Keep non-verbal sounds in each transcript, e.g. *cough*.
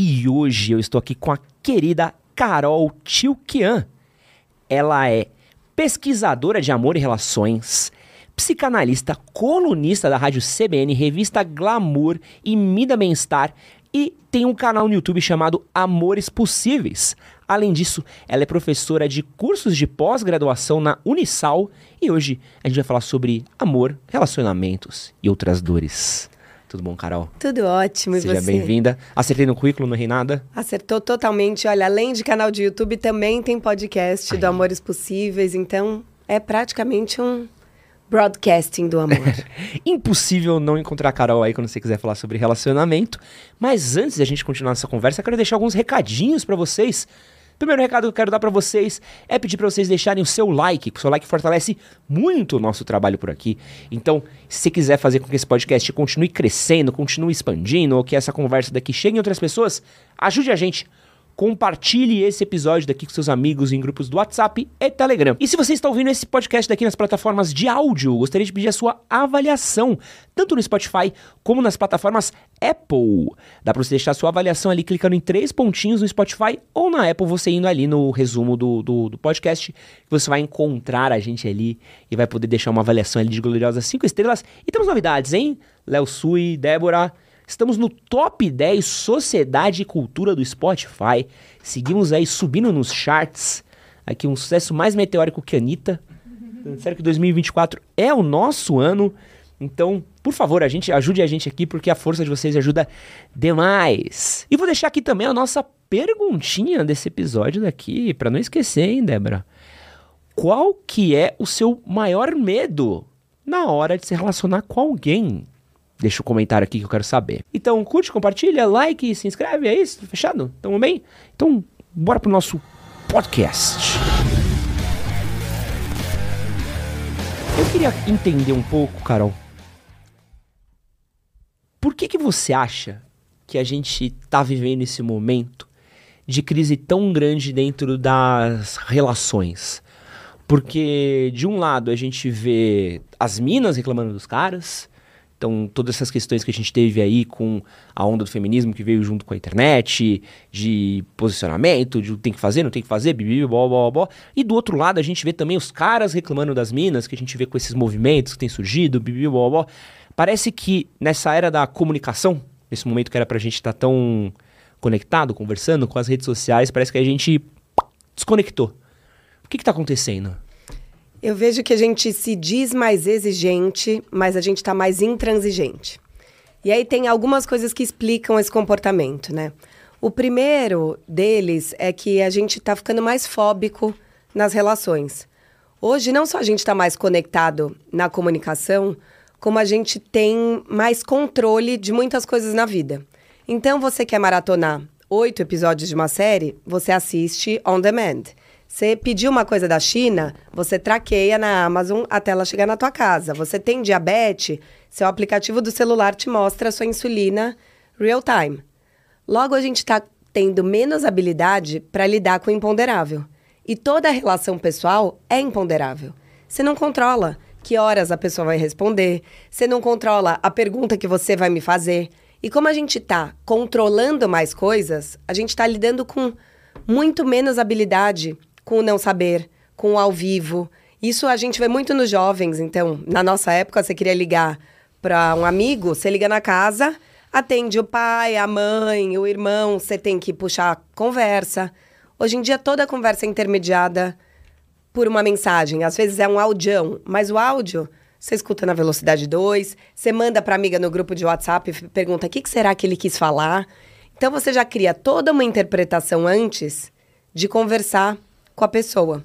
E hoje eu estou aqui com a querida Carol Tilkian. Ela é pesquisadora de amor e relações, psicanalista, colunista da rádio CBN, revista Glamour e Mida Bem-Estar e tem um canal no YouTube chamado Amores Possíveis. Além disso, ela é professora de cursos de pós-graduação na Unisal e hoje a gente vai falar sobre amor, relacionamentos e outras dores. Tudo bom, Carol? Tudo ótimo, e Seja bem-vinda. Acertei no currículo, não errei nada? Acertou totalmente. Olha, além de canal de YouTube, também tem podcast do Amores Possíveis, então é praticamente um broadcasting do amor. *laughs* Impossível não encontrar a Carol aí quando você quiser falar sobre relacionamento. Mas antes da gente continuar essa conversa, quero deixar alguns recadinhos pra vocês. Primeiro recado que eu quero dar pra vocês é pedir pra vocês deixarem o seu like, o seu like fortalece muito o nosso trabalho por aqui. Então, se quiser fazer com que esse podcast continue crescendo, continue expandindo, ou que essa conversa daqui chegue em outras pessoas, ajude a gente. Compartilhe esse episódio daqui com seus amigos em grupos do WhatsApp e Telegram. E se você está ouvindo esse podcast daqui nas plataformas de áudio, gostaria de pedir a sua avaliação, tanto no Spotify como nas plataformas Apple. Dá para você deixar a sua avaliação ali clicando em três pontinhos no Spotify ou na Apple, você indo ali no resumo do, do, do podcast, que você vai encontrar a gente ali e vai poder deixar uma avaliação ali de gloriosas cinco estrelas. E temos novidades, hein? Léo Sui, Débora. Estamos no top 10 Sociedade e Cultura do Spotify. Seguimos aí subindo nos charts. Aqui um sucesso mais meteórico que a Anitta. Sério que 2024 é o nosso ano. Então, por favor, a gente ajude a gente aqui porque a força de vocês ajuda demais. E vou deixar aqui também a nossa perguntinha desse episódio daqui, para não esquecer, hein, Débora? Qual que é o seu maior medo na hora de se relacionar com alguém? Deixa o um comentário aqui que eu quero saber. Então, curte, compartilha, like, se inscreve, é isso? Fechado? Tamo bem? Então, bora pro nosso podcast. Eu queria entender um pouco, Carol. Por que que você acha que a gente tá vivendo esse momento de crise tão grande dentro das relações? Porque, de um lado, a gente vê as minas reclamando dos caras, então, todas essas questões que a gente teve aí com a onda do feminismo que veio junto com a internet, de posicionamento, de tem que fazer, não tem que fazer, bibi, blá, blá, blá. E do outro lado, a gente vê também os caras reclamando das minas, que a gente vê com esses movimentos que têm surgido, bibi, blá, blá. Parece que nessa era da comunicação, nesse momento que era pra gente estar tá tão conectado, conversando com as redes sociais, parece que a gente desconectou. O que que tá acontecendo? Eu vejo que a gente se diz mais exigente, mas a gente está mais intransigente. E aí tem algumas coisas que explicam esse comportamento, né? O primeiro deles é que a gente está ficando mais fóbico nas relações. Hoje, não só a gente está mais conectado na comunicação, como a gente tem mais controle de muitas coisas na vida. Então, você quer maratonar oito episódios de uma série, você assiste on demand. Você pediu uma coisa da China, você traqueia na Amazon até ela chegar na tua casa. Você tem diabetes, seu aplicativo do celular te mostra a sua insulina real time. Logo, a gente está tendo menos habilidade para lidar com o imponderável. E toda relação pessoal é imponderável. Você não controla que horas a pessoa vai responder, você não controla a pergunta que você vai me fazer. E como a gente está controlando mais coisas, a gente está lidando com muito menos habilidade com o não saber, com o ao vivo. Isso a gente vê muito nos jovens. Então, na nossa época, você queria ligar para um amigo, você liga na casa, atende o pai, a mãe, o irmão, você tem que puxar conversa. Hoje em dia toda conversa é intermediada por uma mensagem. Às vezes é um audião, mas o áudio você escuta na velocidade 2, você manda para amiga no grupo de WhatsApp e pergunta o que, que será que ele quis falar. Então você já cria toda uma interpretação antes de conversar com a pessoa.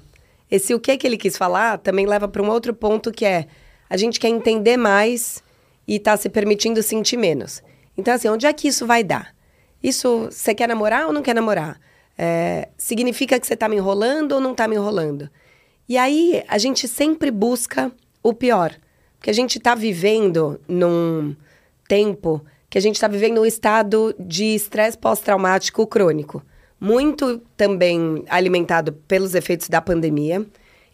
Esse o que que ele quis falar também leva para um outro ponto que é a gente quer entender mais e tá se permitindo sentir menos. Então assim, onde é que isso vai dar? Isso você quer namorar ou não quer namorar? É, significa que você tá me enrolando ou não tá me enrolando? E aí a gente sempre busca o pior. Porque a gente está vivendo num tempo que a gente está vivendo um estado de estresse pós-traumático crônico. Muito também alimentado pelos efeitos da pandemia.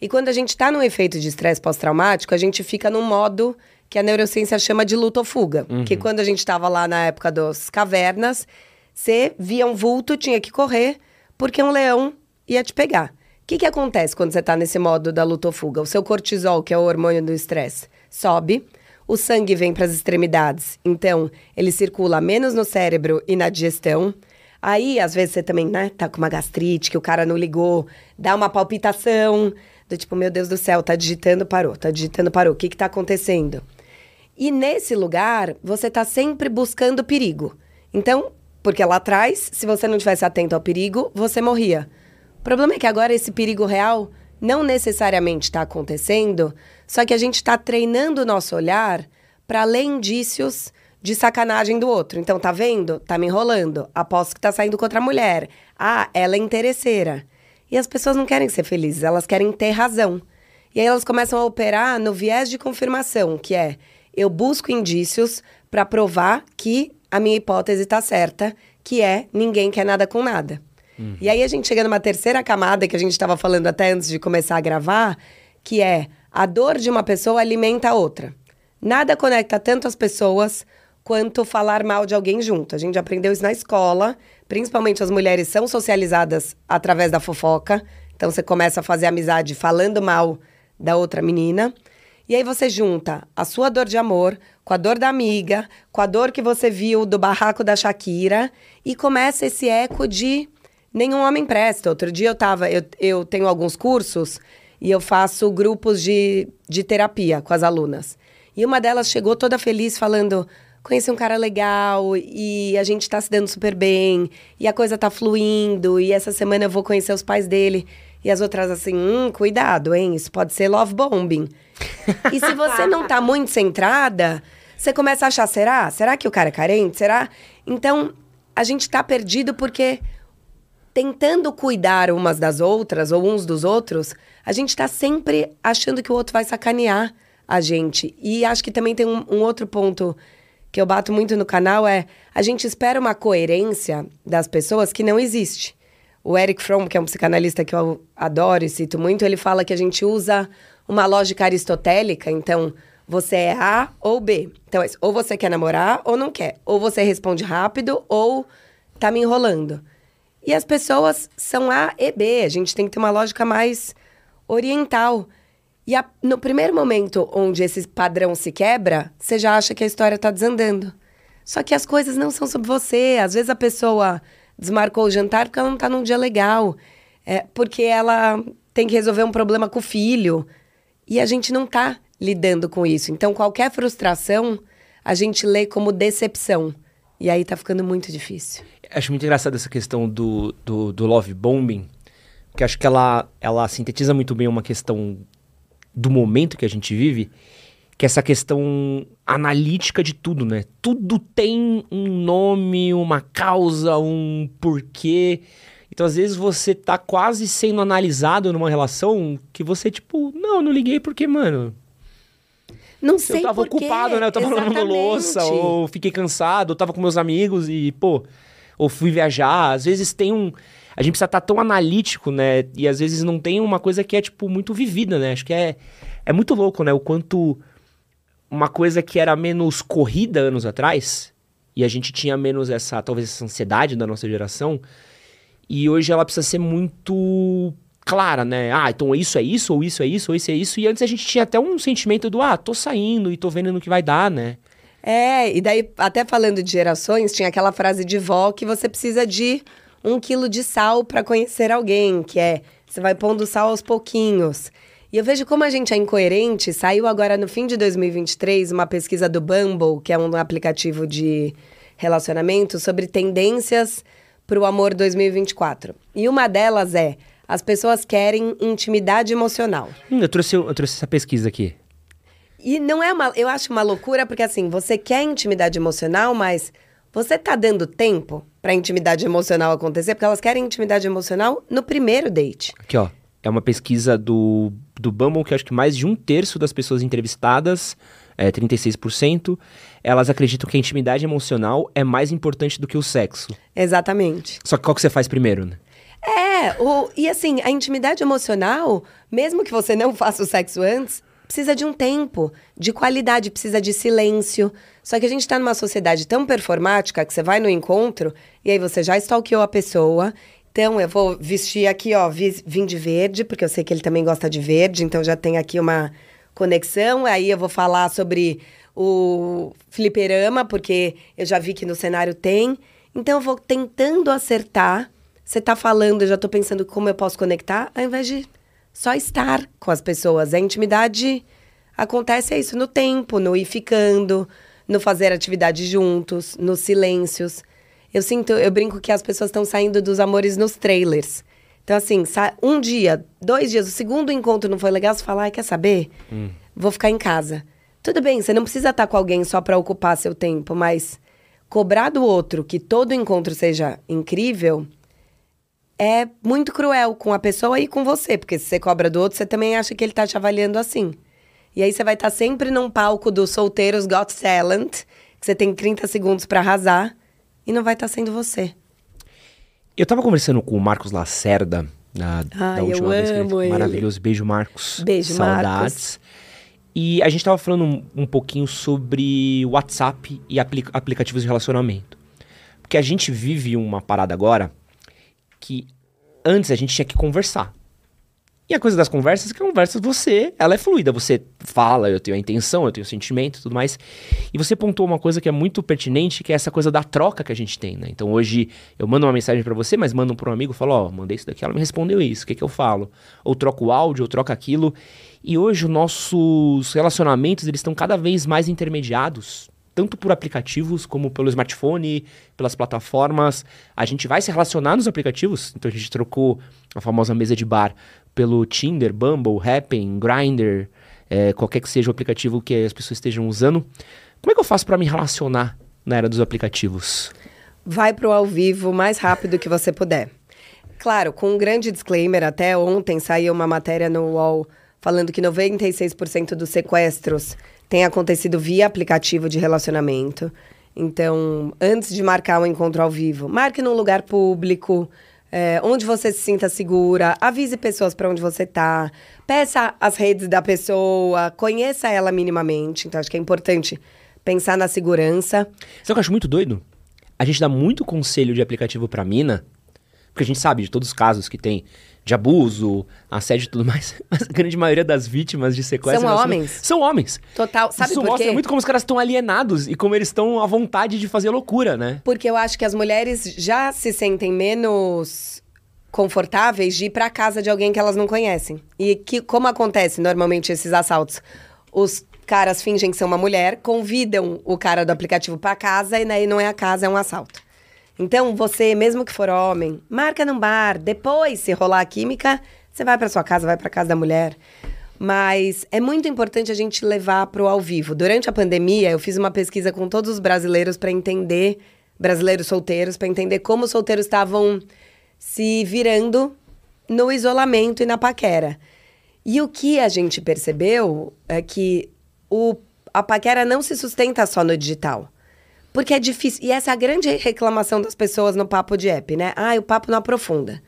E quando a gente está num efeito de estresse pós-traumático, a gente fica num modo que a neurociência chama de luta ou fuga. Uhum. Que quando a gente estava lá na época das cavernas, você via um vulto, tinha que correr, porque um leão ia te pegar. O que, que acontece quando você está nesse modo da luta ou fuga? O seu cortisol, que é o hormônio do estresse, sobe, o sangue vem para as extremidades, então ele circula menos no cérebro e na digestão. Aí, às vezes, você também, né, tá com uma gastrite, que o cara não ligou, dá uma palpitação, do tipo, meu Deus do céu, tá digitando, parou, tá digitando, parou, o que que tá acontecendo? E nesse lugar, você tá sempre buscando perigo. Então, porque lá atrás, se você não tivesse atento ao perigo, você morria. O problema é que agora esse perigo real não necessariamente está acontecendo, só que a gente está treinando o nosso olhar para ler indícios de sacanagem do outro. Então, tá vendo? Tá me enrolando. Aposto que tá saindo com outra mulher. Ah, ela é interesseira. E as pessoas não querem ser felizes, elas querem ter razão. E aí elas começam a operar no viés de confirmação, que é eu busco indícios para provar que a minha hipótese está certa, que é ninguém quer nada com nada. Uhum. E aí a gente chega numa terceira camada que a gente estava falando até antes de começar a gravar, que é a dor de uma pessoa alimenta a outra. Nada conecta tanto as pessoas quanto falar mal de alguém junto. A gente aprendeu isso na escola, principalmente as mulheres são socializadas através da fofoca. Então você começa a fazer amizade falando mal da outra menina. E aí você junta a sua dor de amor com a dor da amiga, com a dor que você viu do barraco da Shakira e começa esse eco de nenhum homem presta. Outro dia eu tava, eu, eu tenho alguns cursos e eu faço grupos de, de terapia com as alunas. E uma delas chegou toda feliz falando: conheci um cara legal e a gente tá se dando super bem e a coisa tá fluindo e essa semana eu vou conhecer os pais dele. E as outras assim, hum, cuidado, hein? Isso pode ser love bombing. e se você não tá muito centrada, você começa a achar, será? Será que o cara é carente? Será? Então, a gente tá perdido porque tentando cuidar umas das outras ou uns dos outros, a gente está sempre achando que o outro vai sacanear a gente. E acho que também tem um, um, outro ponto que eu bato muito no canal é a gente espera uma coerência das pessoas que não existe. O Eric Fromm, que é um psicanalista que eu adoro e cito muito, ele fala que a gente usa uma lógica aristotélica, então você é A ou B. Então, é ou você quer namorar ou não quer. Ou você responde rápido ou tá me enrolando. E as pessoas são A e B. A gente tem que ter uma lógica mais oriental. E a, no primeiro momento onde esse padrão se quebra, você já acha que a história está desandando. Só que as coisas não são sobre você. Às vezes a pessoa desmarcou o jantar porque ela não está num dia legal. É, porque ela tem que resolver um problema com o filho. E a gente não está lidando com isso. Então, qualquer frustração, a gente lê como decepção. E aí tá ficando muito difícil. Acho muito engraçado essa questão do, do, do love bombing, porque acho que ela, ela sintetiza muito bem uma questão do momento que a gente vive, que é essa questão analítica de tudo, né? Tudo tem um nome, uma causa, um porquê. Então, às vezes, você tá quase sendo analisado numa relação que você, tipo, não, não liguei porque, mano, não sei Eu tava ocupado, né? Eu tava Exatamente. lavando louça, ou fiquei cansado, ou tava com meus amigos e, pô, ou fui viajar. Às vezes tem um. A gente precisa estar tá tão analítico, né? E às vezes não tem uma coisa que é, tipo, muito vivida, né? Acho que é, é muito louco, né? O quanto uma coisa que era menos corrida anos atrás, e a gente tinha menos essa, talvez, essa ansiedade da nossa geração, e hoje ela precisa ser muito clara, né? Ah, então isso é isso, ou isso é isso, ou isso é isso. E antes a gente tinha até um sentimento do, ah, tô saindo e tô vendo no que vai dar, né? É, e daí, até falando de gerações, tinha aquela frase de vó que você precisa de um quilo de sal para conhecer alguém, que é você vai pondo sal aos pouquinhos. E eu vejo como a gente é incoerente. Saiu agora no fim de 2023 uma pesquisa do Bumble, que é um aplicativo de relacionamento, sobre tendências para o amor 2024. E uma delas é: as pessoas querem intimidade emocional. Hum, eu, trouxe, eu trouxe essa pesquisa aqui. E não é uma. Eu acho uma loucura, porque assim, você quer intimidade emocional, mas você tá dando tempo pra intimidade emocional acontecer? Porque elas querem intimidade emocional no primeiro date. Aqui, ó. É uma pesquisa do, do Bumble que acho que mais de um terço das pessoas entrevistadas, é, 36%, elas acreditam que a intimidade emocional é mais importante do que o sexo. Exatamente. Só que qual que você faz primeiro, né? É, o, e assim, a intimidade emocional, mesmo que você não faça o sexo antes, precisa de um tempo, de qualidade, precisa de silêncio. Só que a gente tá numa sociedade tão performática que você vai no encontro e aí você já stalkeou a pessoa. Então, eu vou vestir aqui, ó, vi- vim de verde, porque eu sei que ele também gosta de verde, então já tem aqui uma conexão. Aí eu vou falar sobre o fliperama, porque eu já vi que no cenário tem. Então, eu vou tentando acertar. Você tá falando, eu já tô pensando como eu posso conectar, ao invés de só estar com as pessoas. A intimidade acontece é isso, no tempo, no ir ficando, no fazer atividades juntos, nos silêncios. Eu sinto, eu brinco que as pessoas estão saindo dos amores nos trailers. Então, assim, um dia, dois dias, o segundo encontro não foi legal, você fala, ai, quer saber? Vou ficar em casa. Tudo bem, você não precisa estar com alguém só para ocupar seu tempo, mas cobrar do outro que todo encontro seja incrível é muito cruel com a pessoa e com você, porque se você cobra do outro, você também acha que ele tá te avaliando assim. E aí você vai estar sempre num palco dos solteiros Got Talent, que você tem 30 segundos pra arrasar, e não vai estar sendo você. Eu tava conversando com o Marcos Lacerda na, da Ai, eu última vez que ele-. Maravilhoso. Beijo, Marcos. Beijo, Saudades. E a gente tava falando um, um pouquinho sobre WhatsApp e apli- aplicativos de relacionamento. Porque a gente vive uma parada agora que antes a gente tinha que conversar. E a coisa das conversas é que a conversa você, ela é fluida. Você fala, eu tenho a intenção, eu tenho o sentimento tudo mais. E você pontuou uma coisa que é muito pertinente, que é essa coisa da troca que a gente tem, né? Então hoje eu mando uma mensagem pra você, mas mando pra um amigo, falo, ó, mandei isso daqui, ela me respondeu isso, o que que eu falo? Ou troco o áudio, ou troco aquilo. E hoje os nossos relacionamentos, eles estão cada vez mais intermediados, tanto por aplicativos como pelo smartphone, pelas plataformas. A gente vai se relacionar nos aplicativos, então a gente trocou a famosa mesa de bar pelo Tinder, Bumble, Happn, Grindr, é, qualquer que seja o aplicativo que as pessoas estejam usando. Como é que eu faço para me relacionar na era dos aplicativos? Vai pro ao vivo o mais rápido que você puder. Claro, com um grande disclaimer, até ontem saiu uma matéria no UOL falando que 96% dos sequestros têm acontecido via aplicativo de relacionamento. Então, antes de marcar um encontro ao vivo, marque num lugar público, é, onde você se sinta segura, avise pessoas para onde você tá, peça as redes da pessoa, conheça ela minimamente. Então, acho que é importante pensar na segurança. Sabe o que eu acho muito doido? A gente dá muito conselho de aplicativo pra mina, porque a gente sabe de todos os casos que tem de abuso, assédio e tudo mais, *laughs* mas a grande maioria das vítimas de sequestro... São homens. São homens. Total. Sabe Isso por mostra quê? muito como os caras estão alienados e como eles estão à vontade de fazer loucura, né? Porque eu acho que as mulheres já se sentem menos confortáveis de ir pra casa de alguém que elas não conhecem. E que como acontece normalmente esses assaltos? Os caras fingem ser uma mulher, convidam o cara do aplicativo pra casa e daí não é a casa, é um assalto. Então, você, mesmo que for homem, marca num bar, depois, se rolar a química, você vai pra sua casa, vai pra casa da mulher. Mas é muito importante a gente levar pro ao vivo. Durante a pandemia, eu fiz uma pesquisa com todos os brasileiros para entender, brasileiros solteiros, para entender como os solteiros estavam se virando no isolamento e na paquera. E o que a gente percebeu é que o, a paquera não se sustenta só no digital. Porque é difícil. E essa é a grande reclamação das pessoas no papo de app, né? Ah, o papo não aprofunda.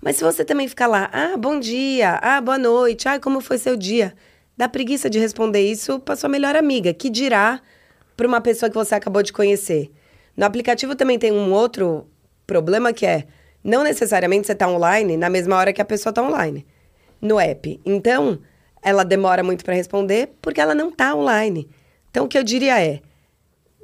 Mas se você também ficar lá, ah, bom dia, ah, boa noite, ah, como foi seu dia? Dá preguiça de responder isso para sua melhor amiga, que dirá para uma pessoa que você acabou de conhecer. No aplicativo também tem um outro problema que é, não necessariamente você tá online na mesma hora que a pessoa tá online no app. Então, ela demora muito para responder porque ela não tá online. Então, o que eu diria é,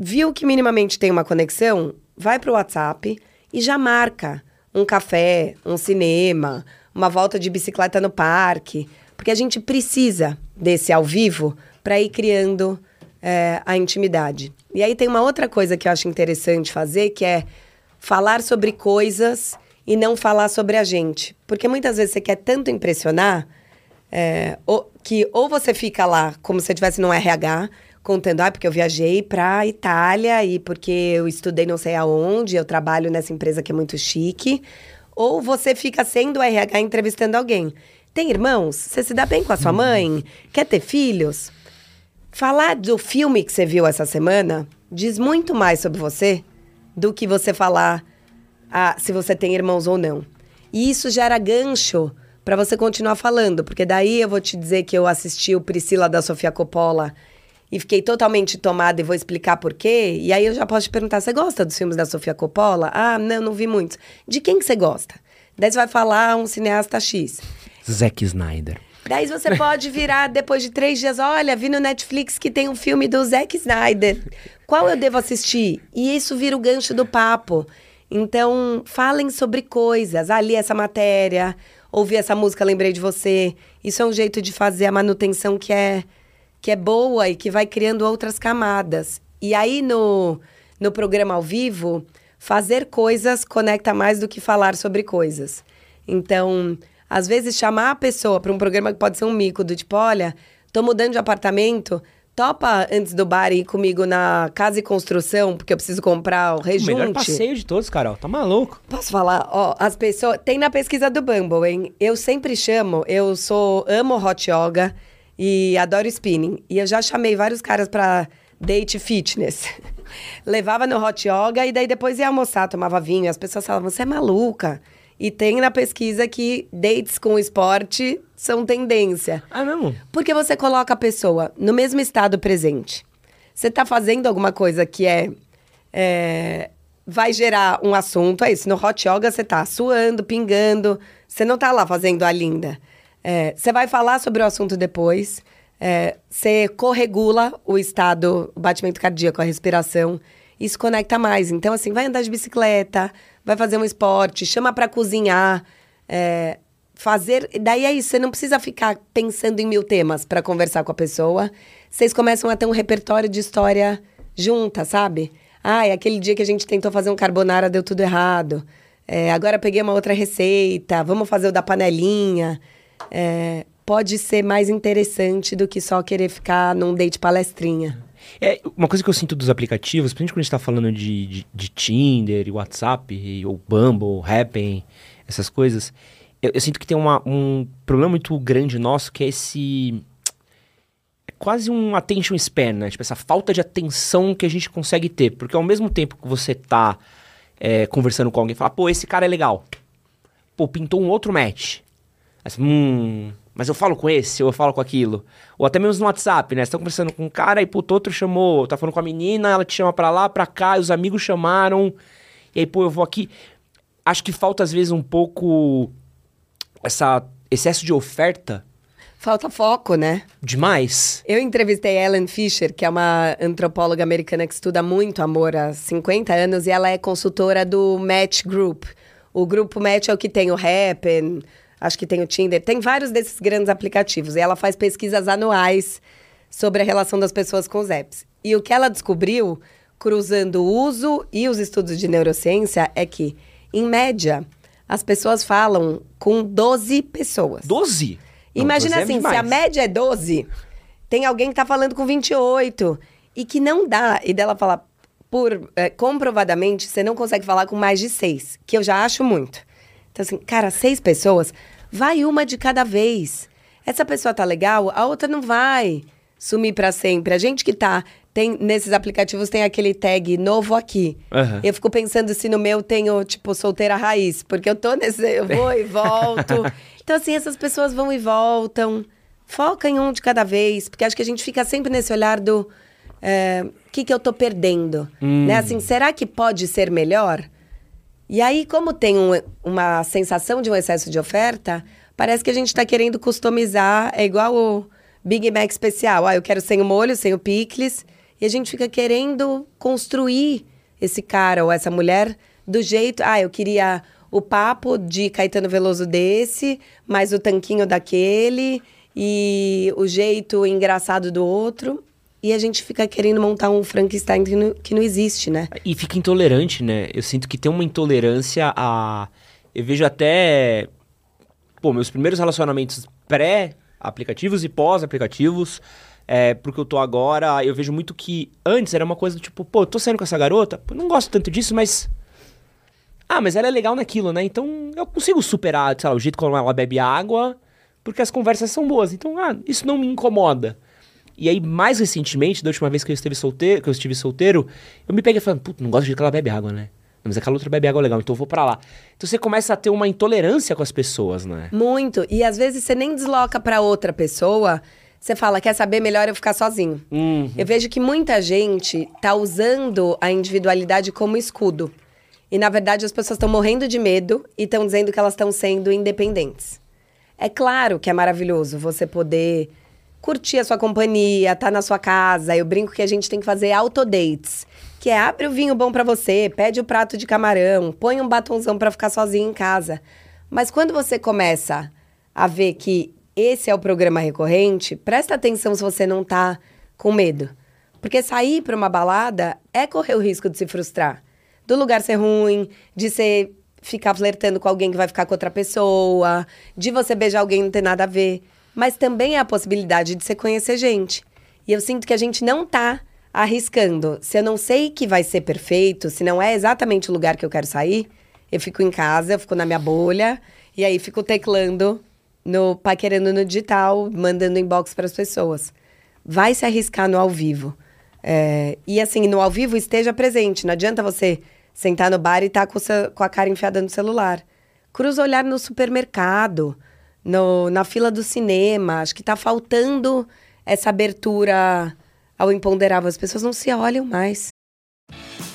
viu que minimamente tem uma conexão, vai pro WhatsApp e já marca um café, um cinema, uma volta de bicicleta no parque, porque a gente precisa desse ao vivo para ir criando é, a intimidade. E aí tem uma outra coisa que eu acho interessante fazer, que é falar sobre coisas e não falar sobre a gente. Porque muitas vezes você quer tanto impressionar é, ou, que ou você fica lá como se estivesse no RH, contando, ah, porque eu viajei pra Itália e porque eu estudei não sei aonde, eu trabalho nessa empresa que é muito chique. Ou você fica sendo RH entrevistando alguém. Tem irmãos? Você se dá bem com a sua mãe? Quer ter filhos? Falar do filme que você viu essa semana diz muito mais sobre você do que você falar ah, se você tem irmãos ou não. E isso gera gancho para você continuar falando, porque daí eu vou te dizer que eu assisti o Priscila da Sofia Coppola e fiquei totalmente tomada e vou explicar por quê. E aí eu já posso te perguntar: você gosta dos filmes da Sofia Coppola? Ah, não, não vi muitos. De quem que você gosta? Daí você vai falar um cineasta X. Zack Snyder. Daí você *laughs* pode virar depois de três dias: olha, vi no Netflix que tem um filme do Zack Snyder. Qual eu devo assistir? E isso vira o gancho do papo. Então, falem sobre coisas. Ah, li essa matéria, ouvi essa música, lembrei de você. Isso é um jeito de fazer a manutenção que é, que é boa e que vai criando outras camadas. E aí, no, no programa ao vivo, fazer coisas conecta mais do que falar sobre coisas. Então, às vezes, chamar a pessoa para um programa que pode ser um mico, do tipo, olha, tô mudando de apartamento, topa antes do bar ir comigo na casa e construção, porque eu preciso comprar o rejunte. O melhor passeio de todos, Carol. Tá maluco? Posso falar? Ó, as pessoas... Tem na pesquisa do Bumble, hein? Eu sempre chamo... Eu sou... Amo hot yoga e adoro spinning. E eu já chamei vários caras pra date fitness. *laughs* Levava no hot yoga e daí depois ia almoçar, tomava vinho. E as pessoas falavam, você é maluca? E tem na pesquisa que dates com esporte são tendência. Ah, não? Porque você coloca a pessoa no mesmo estado presente. Você está fazendo alguma coisa que é, é, vai gerar um assunto, é isso. No hot yoga você está suando, pingando, você não está lá fazendo a linda. É, você vai falar sobre o assunto depois. É, você corregula o estado, o batimento cardíaco, a respiração. Isso conecta mais. Então, assim, vai andar de bicicleta, vai fazer um esporte, chama para cozinhar. É, fazer. Daí é isso, você não precisa ficar pensando em mil temas para conversar com a pessoa. Vocês começam a ter um repertório de história junta, sabe? Ah, é aquele dia que a gente tentou fazer um carbonara, deu tudo errado. É, agora peguei uma outra receita, vamos fazer o da panelinha. É, pode ser mais interessante do que só querer ficar num date palestrinha. É, uma coisa que eu sinto dos aplicativos, principalmente quando a gente tá falando de, de, de Tinder, WhatsApp, ou Bumble, Happn, essas coisas, eu, eu, sinto que tem uma, um problema muito grande nosso que é esse. É quase um attention span, né? Tipo, essa falta de atenção que a gente consegue ter. Porque ao mesmo tempo que você tá é, conversando com alguém e fala, pô, esse cara é legal. Pô, pintou um outro match. Aí, hum, mas eu falo com esse, ou eu falo com aquilo. Ou até mesmo no WhatsApp, né? Você tá conversando com um cara e puto, outro chamou. Tá falando com a menina, ela te chama pra lá, pra cá, e os amigos chamaram. E aí, pô, eu vou aqui. Acho que falta às vezes um pouco essa excesso de oferta. Falta foco, né? Demais. Eu entrevistei Ellen Fisher, que é uma antropóloga americana que estuda muito amor há 50 anos, e ela é consultora do Match Group. O grupo Match é o que tem o Happn, acho que tem o Tinder, tem vários desses grandes aplicativos. E ela faz pesquisas anuais sobre a relação das pessoas com os apps. E o que ela descobriu, cruzando o uso e os estudos de neurociência, é que, em média, as pessoas falam com 12 pessoas. 12? Imagina Não, 12 é assim, é se a média é 12, tem alguém que tá falando com 28 e que não dá. E dela fala, por é, comprovadamente, você não consegue falar com mais de seis, que eu já acho muito. Então, assim, cara, seis pessoas, vai uma de cada vez. Essa pessoa tá legal, a outra não vai sumir para sempre. A gente que tá tem nesses aplicativos tem aquele tag novo aqui. Uhum. Eu fico pensando se no meu tenho, tipo, solteira raiz, porque eu tô nesse. Eu vou e volto. *laughs* então, assim, essas pessoas vão e voltam. Foca em um de cada vez, porque acho que a gente fica sempre nesse olhar do. O é, que, que eu tô perdendo? Hum. Né? Assim, será que pode ser melhor? E aí, como tem um, uma sensação de um excesso de oferta, parece que a gente está querendo customizar. É igual o Big Mac especial. Ah, eu quero sem o molho, sem o picles E a gente fica querendo construir esse cara ou essa mulher do jeito. Ah, eu queria o papo de Caetano Veloso desse, mais o tanquinho daquele e o jeito engraçado do outro. E a gente fica querendo montar um Frankenstein que não, que não existe, né? E fica intolerante, né? Eu sinto que tem uma intolerância a. Eu vejo até. Pô, meus primeiros relacionamentos pré-aplicativos e pós-aplicativos. É, porque eu tô agora, eu vejo muito que antes era uma coisa do tipo, pô, tô saindo com essa garota, pô, não gosto tanto disso, mas. Ah, mas ela é legal naquilo, né? Então eu consigo superar, sei lá, o jeito como ela bebe água, porque as conversas são boas. Então, ah, isso não me incomoda. E aí, mais recentemente, da última vez que eu estive solteiro, que eu estive solteiro, eu me peguei falando, puta, não gosto de que ela bebe água, né? Mas aquela outra bebe água legal, então eu vou para lá. Então você começa a ter uma intolerância com as pessoas, né? Muito. E às vezes você nem desloca para outra pessoa. Você fala, quer saber? Melhor eu ficar sozinho. Uhum. Eu vejo que muita gente tá usando a individualidade como escudo. E na verdade as pessoas estão morrendo de medo e estão dizendo que elas estão sendo independentes. É claro que é maravilhoso você poder curtir a sua companhia, tá na sua casa. Eu brinco que a gente tem que fazer autodates. Que é abre o vinho bom para você, pede o prato de camarão, põe um batonzão para ficar sozinho em casa. Mas quando você começa a ver que esse é o programa recorrente, presta atenção se você não tá com medo. Porque sair para uma balada é correr o risco de se frustrar. Do lugar ser ruim, de você ficar flertando com alguém que vai ficar com outra pessoa, de você beijar alguém e não ter nada a ver mas também é a possibilidade de você conhecer gente. E eu sinto que a gente não tá arriscando. Se eu não sei que vai ser perfeito, se não é exatamente o lugar que eu quero sair, eu fico em casa, eu fico na minha bolha, e aí fico teclando, no paquerando no digital, mandando inbox para as pessoas. Vai se arriscar no ao vivo. É, e assim, no ao vivo esteja presente. Não adianta você sentar no bar e estar tá com, com a cara enfiada no celular. Cruza olhar no supermercado no, na fila do cinema. Acho que está faltando essa abertura ao imponderável. As pessoas não se olham mais.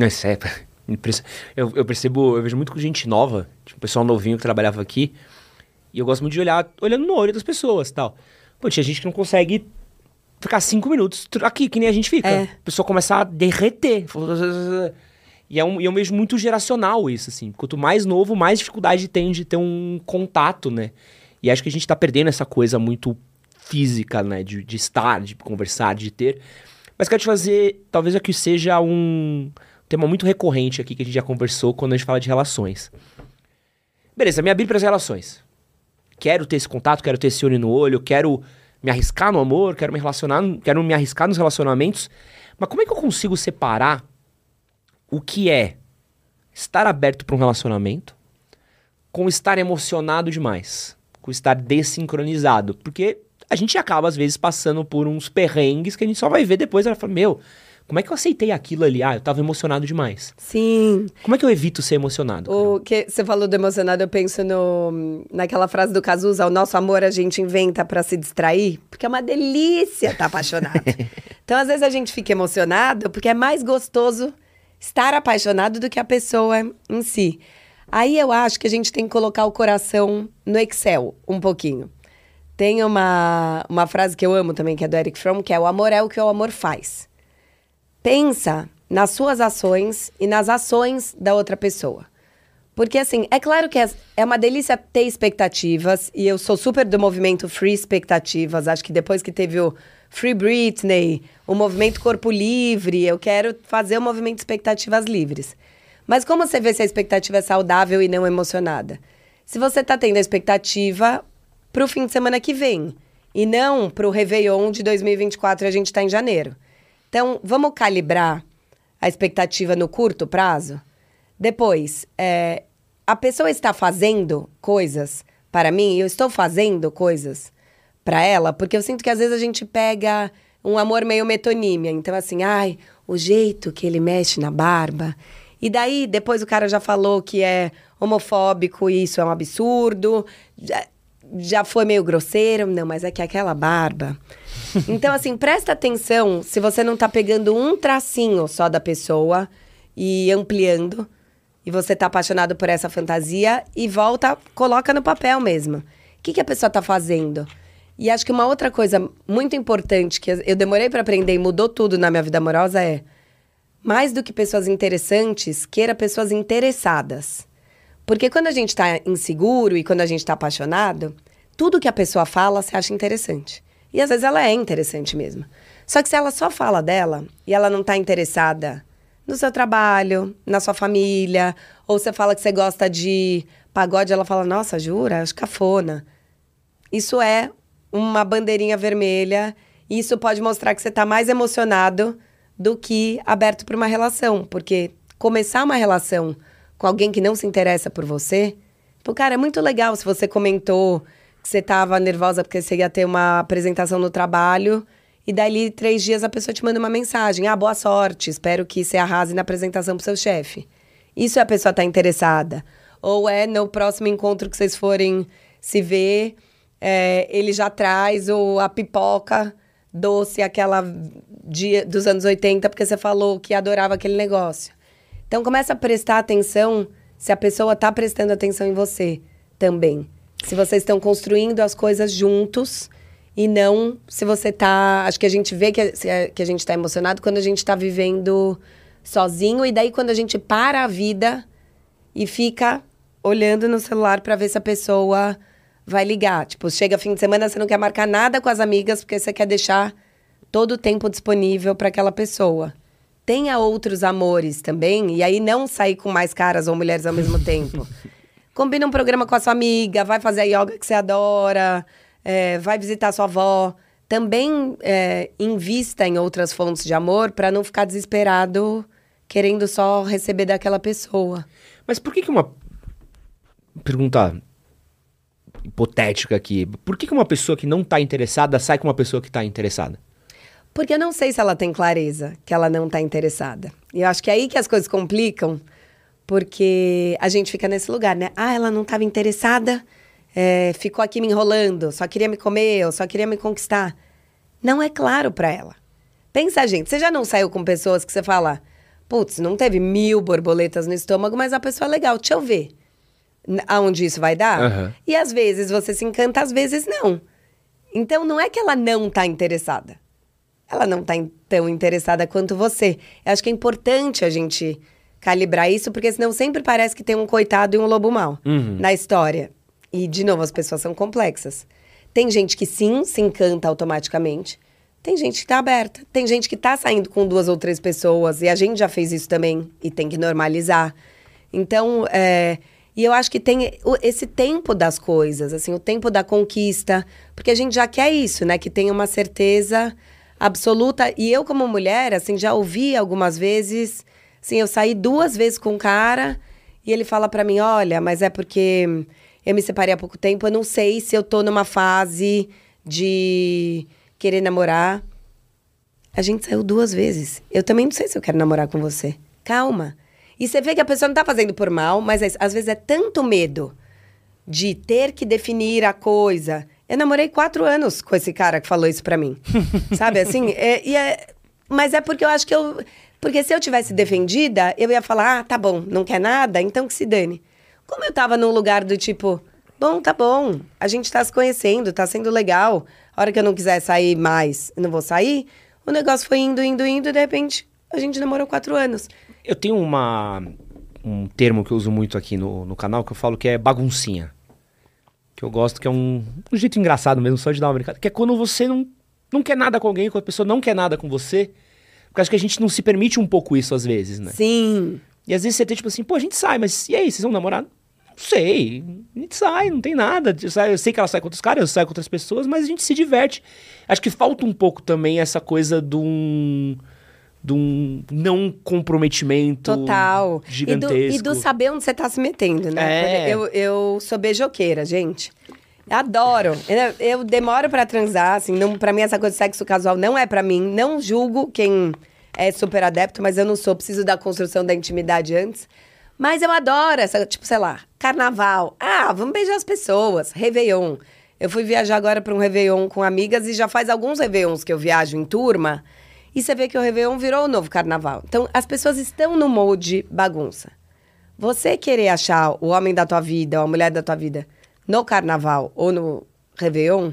Isso é, *laughs* eu, eu percebo, eu vejo muito com gente nova, tipo, pessoal novinho que trabalhava aqui, e eu gosto muito de olhar, olhando no olho das pessoas tal. Pô, tinha gente que não consegue ficar cinco minutos aqui, que nem a gente fica. É. A pessoa começa a derreter. *laughs* E é, um, e é mesmo muito geracional isso, assim. Quanto mais novo, mais dificuldade tem de ter um contato, né? E acho que a gente tá perdendo essa coisa muito física, né? De, de estar, de conversar, de ter. Mas quero te fazer, talvez aqui seja um tema muito recorrente aqui que a gente já conversou quando a gente fala de relações. Beleza, me abrir para as relações. Quero ter esse contato, quero ter esse olho no olho, quero me arriscar no amor, quero me relacionar, quero me arriscar nos relacionamentos. Mas como é que eu consigo separar o que é estar aberto para um relacionamento com estar emocionado demais, com estar desincronizado? Porque a gente acaba às vezes passando por uns perrengues que a gente só vai ver depois, ela fala: "Meu, como é que eu aceitei aquilo ali? Ah, eu tava emocionado demais. Sim. Como é que eu evito ser emocionado? O que você falou do emocionado, eu penso no, naquela frase do Cazuza, o nosso amor a gente inventa para se distrair, porque é uma delícia estar tá apaixonado. *laughs* então, às vezes a gente fica emocionado porque é mais gostoso estar apaixonado do que a pessoa em si. Aí eu acho que a gente tem que colocar o coração no Excel um pouquinho. Tem uma, uma frase que eu amo também, que é do Eric Fromm, que é o amor é o que o amor faz. Pensa nas suas ações e nas ações da outra pessoa. Porque, assim, é claro que é, é uma delícia ter expectativas, e eu sou super do movimento Free Expectativas. Acho que depois que teve o Free Britney, o movimento Corpo Livre, eu quero fazer o movimento Expectativas Livres. Mas como você vê se a expectativa é saudável e não emocionada? Se você está tendo a expectativa para o fim de semana que vem, e não para o Réveillon de 2024 e a gente está em janeiro. Então, vamos calibrar a expectativa no curto prazo? Depois, é, a pessoa está fazendo coisas para mim, eu estou fazendo coisas para ela, porque eu sinto que às vezes a gente pega um amor meio metonímia. Então, assim, ai, o jeito que ele mexe na barba. E daí, depois o cara já falou que é homofóbico e isso é um absurdo. Já, já foi meio grosseiro. Não, mas é que aquela barba. *laughs* Então, assim, presta atenção se você não tá pegando um tracinho só da pessoa e ampliando e você tá apaixonado por essa fantasia e volta, coloca no papel mesmo. O que, que a pessoa tá fazendo? E acho que uma outra coisa muito importante que eu demorei para aprender e mudou tudo na minha vida amorosa é mais do que pessoas interessantes, queira pessoas interessadas. Porque quando a gente tá inseguro e quando a gente tá apaixonado, tudo que a pessoa fala você acha interessante. E às vezes ela é interessante mesmo. Só que se ela só fala dela e ela não tá interessada no seu trabalho, na sua família, ou você fala que você gosta de pagode, ela fala, nossa, jura? Acho cafona. Isso é uma bandeirinha vermelha, e isso pode mostrar que você está mais emocionado do que aberto para uma relação, porque começar uma relação com alguém que não se interessa por você, pô, cara, é muito legal se você comentou que você estava nervosa porque você ia ter uma apresentação no trabalho e dali três dias a pessoa te manda uma mensagem: ah, boa sorte, espero que você arrase na apresentação pro seu chefe. Isso é a pessoa tá interessada. Ou é no próximo encontro que vocês forem se ver, é, ele já traz o, a pipoca doce, aquela dia dos anos 80, porque você falou que adorava aquele negócio. Então começa a prestar atenção se a pessoa está prestando atenção em você também. Se vocês estão construindo as coisas juntos e não se você tá. Acho que a gente vê que, a, que a gente tá emocionado quando a gente tá vivendo sozinho, e daí quando a gente para a vida e fica olhando no celular para ver se a pessoa vai ligar. Tipo, chega fim de semana, você não quer marcar nada com as amigas porque você quer deixar todo o tempo disponível para aquela pessoa. Tenha outros amores também, e aí não sair com mais caras ou mulheres ao mesmo *laughs* tempo. Combina um programa com a sua amiga, vai fazer a yoga que você adora, é, vai visitar sua avó, também é, invista em outras fontes de amor para não ficar desesperado querendo só receber daquela pessoa. Mas por que, que uma. Pergunta hipotética aqui. Por que, que uma pessoa que não está interessada sai com uma pessoa que está interessada? Porque eu não sei se ela tem clareza que ela não está interessada. E eu acho que é aí que as coisas complicam, porque a gente fica nesse lugar, né? Ah, ela não estava interessada, é, ficou aqui me enrolando, só queria me comer, ou só queria me conquistar. Não é claro para ela. Pensa, gente, você já não saiu com pessoas que você fala, putz, não teve mil borboletas no estômago, mas a pessoa é legal, deixa eu ver aonde isso vai dar. Uhum. E às vezes você se encanta, às vezes não. Então não é que ela não tá interessada. Ela não tá tão interessada quanto você. Eu acho que é importante a gente calibrar isso, porque senão sempre parece que tem um coitado e um lobo mau uhum. na história. E, de novo, as pessoas são complexas. Tem gente que sim, se encanta automaticamente. Tem gente que tá aberta. Tem gente que tá saindo com duas ou três pessoas. E a gente já fez isso também. E tem que normalizar. Então, é... E eu acho que tem esse tempo das coisas, assim, o tempo da conquista. Porque a gente já quer isso, né? Que tenha uma certeza absoluta. E eu, como mulher, assim, já ouvi algumas vezes... Assim, eu saí duas vezes com um cara... E ele fala para mim, olha, mas é porque eu me separei há pouco tempo, eu não sei se eu tô numa fase de querer namorar. A gente saiu duas vezes. Eu também não sei se eu quero namorar com você. Calma. E você vê que a pessoa não tá fazendo por mal, mas é, às vezes é tanto medo de ter que definir a coisa. Eu namorei quatro anos com esse cara que falou isso pra mim. *laughs* Sabe assim? É, e é, mas é porque eu acho que eu. Porque se eu tivesse defendida, eu ia falar: ah, tá bom, não quer nada, então que se dane. Como eu tava num lugar do tipo, bom, tá bom, a gente tá se conhecendo, tá sendo legal. A hora que eu não quiser sair mais, eu não vou sair. O negócio foi indo, indo, indo, e de repente a gente namorou quatro anos. Eu tenho uma um termo que eu uso muito aqui no, no canal, que eu falo que é baguncinha. Que eu gosto, que é um, um jeito engraçado mesmo, só de dar uma brincada. Que é quando você não, não quer nada com alguém, quando a pessoa não quer nada com você. Porque acho que a gente não se permite um pouco isso às vezes, né? Sim. E às vezes você tem tipo assim, pô, a gente sai, mas e aí, vocês vão namorar? Não sei. A gente sai, não tem nada. Eu sei que ela sai com outros caras, eu saio com outras pessoas, mas a gente se diverte. Acho que falta um pouco também essa coisa de um. de um não comprometimento Total. gigantesco. E do, e do saber onde você tá se metendo, né? É. Eu, eu sou beijoqueira, gente. Adoro. Eu, eu demoro pra transar, assim, não, pra mim essa coisa de sexo casual não é pra mim. Não julgo quem é super adepto, mas eu não sou. Preciso da construção da intimidade antes. Mas eu adoro essa, tipo, sei lá, carnaval. Ah, vamos beijar as pessoas. Réveillon. Eu fui viajar agora pra um Réveillon com amigas e já faz alguns Réveillons que eu viajo em turma. E você vê que o Réveillon virou o novo carnaval. Então, as pessoas estão no molde bagunça. Você querer achar o homem da tua vida ou a mulher da tua vida no carnaval ou no Réveillon,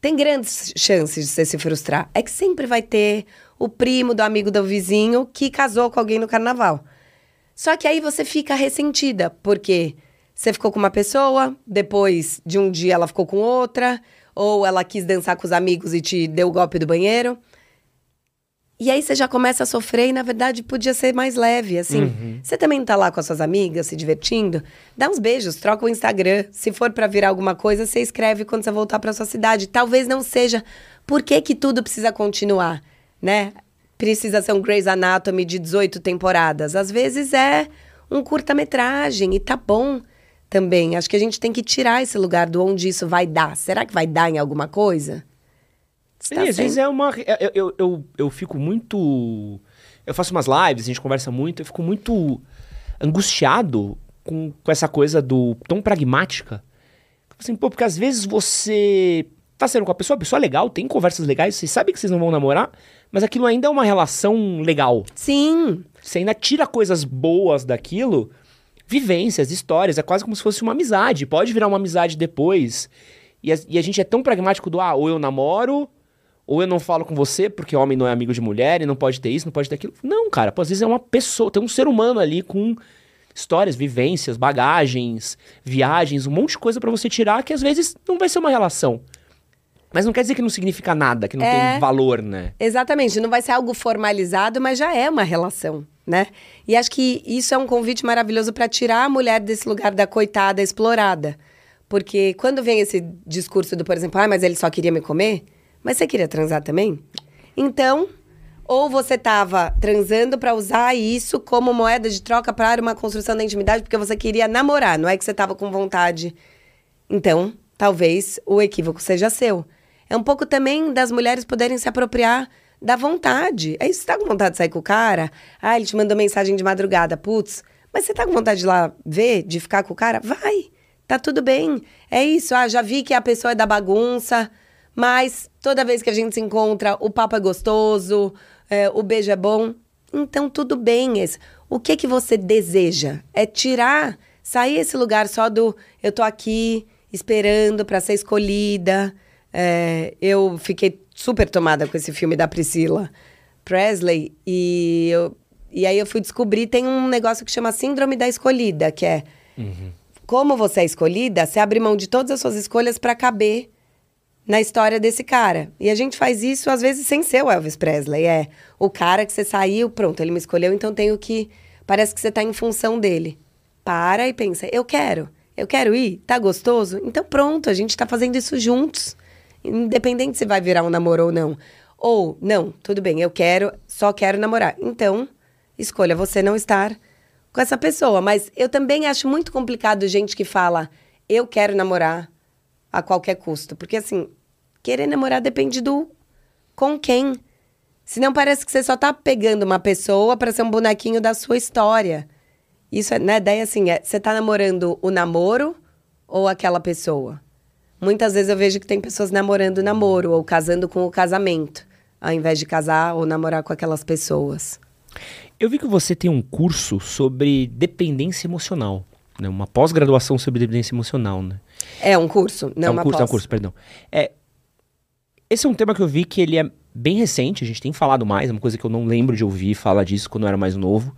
tem grandes chances de você se frustrar. É que sempre vai ter o primo do amigo do vizinho que casou com alguém no carnaval. Só que aí você fica ressentida, porque você ficou com uma pessoa, depois de um dia ela ficou com outra, ou ela quis dançar com os amigos e te deu o golpe do banheiro. E aí você já começa a sofrer e, na verdade, podia ser mais leve, assim. Você também não tá lá com as suas amigas, se divertindo? Dá uns beijos, troca o Instagram. Se for pra virar alguma coisa, você escreve quando você voltar pra sua cidade. Talvez não seja. Por que que tudo precisa continuar, né? Precisa ser um Grey's Anatomy de 18 temporadas. Às vezes é um curta-metragem e tá bom também. Acho que a gente tem que tirar esse lugar do onde isso vai dar. Será que vai dar em alguma coisa? Você tá E às vezes é uma. Eu, eu, eu, eu fico muito. Eu faço umas lives, a gente conversa muito, eu fico muito angustiado com, com essa coisa do tão pragmática. Assim, pô, porque às vezes você tá saindo com a pessoa, a pessoa é legal, tem conversas legais, vocês sabem que vocês não vão namorar, mas aquilo ainda é uma relação legal. Sim, Você ainda tira coisas boas daquilo, vivências, histórias, é quase como se fosse uma amizade. Pode virar uma amizade depois. E a, e a gente é tão pragmático do, ah, ou eu namoro, ou eu não falo com você, porque homem não é amigo de mulher e não pode ter isso, não pode ter aquilo. Não, cara, pô, às vezes é uma pessoa, tem um ser humano ali com histórias, vivências, bagagens, viagens, um monte de coisa pra você tirar que às vezes não vai ser uma relação. Mas não quer dizer que não significa nada, que não É. tem valor, né? Exatamente, não vai ser algo formalizado, mas já é uma relação, né? E acho que isso é um convite maravilhoso para tirar a mulher desse lugar da coitada explorada. Porque quando vem esse discurso do, por exemplo, ah, mas ele só queria me comer, mas você queria transar também? Então, ou você tava transando para usar isso como moeda de troca para uma construção da intimidade porque você queria namorar, não é que você tava com vontade então, talvez o equívoco seja seu. É um pouco também das mulheres poderem se apropriar da vontade. É isso, você tá com vontade de sair com o cara? Ah, ele te mandou mensagem de madrugada, putz. Mas você tá com vontade de ir lá ver, de ficar com o cara? Vai, tá tudo bem. É isso, ah, já vi que a pessoa é da bagunça, mas toda vez que a gente se encontra, o papo é gostoso, é, o beijo é bom. Então, tudo bem. Esse. O que que você deseja? É tirar, sair esse lugar só do eu tô aqui esperando pra ser escolhida. É, eu fiquei super tomada com esse filme da Priscila Presley e, eu, e aí eu fui descobrir tem um negócio que chama síndrome da escolhida, que é como você é escolhida, você abre mão de todas as suas escolhas pra caber na história desse cara. E a gente faz isso, às vezes, sem ser o Elvis Presley. É o cara que você saiu, pronto, ele me escolheu, então tenho que. Parece que você tá em função dele. Para e pensa, eu quero. Eu quero ir? Tá gostoso? Então pronto, a gente tá fazendo isso juntos. Independente se vai virar um namoro ou não. Ou, não, tudo bem, eu quero, só quero namorar. Então, escolha você não estar com essa pessoa. Mas eu também acho muito complicado gente que fala, eu quero namorar a qualquer custo. Porque, assim, querer namorar depende do com quem. Senão parece que você só tá pegando uma pessoa para ser um bonequinho da sua história. Isso é, né? Daí, assim, é, você tá namorando o namoro ou aquela pessoa? Muitas vezes eu vejo que tem pessoas namorando o namoro ou casando com o casamento, ao invés de casar ou namorar com aquelas pessoas. Eu vi que você tem um curso sobre dependência emocional, né? Uma pós-graduação sobre dependência emocional, né? É um curso, não é um uma curso, é um pós. curso, perdão. É, esse é um tema que eu vi que ele é bem recente, a gente tem falado mais, é uma coisa que eu não lembro de ouvir falar disso quando eu era mais novo.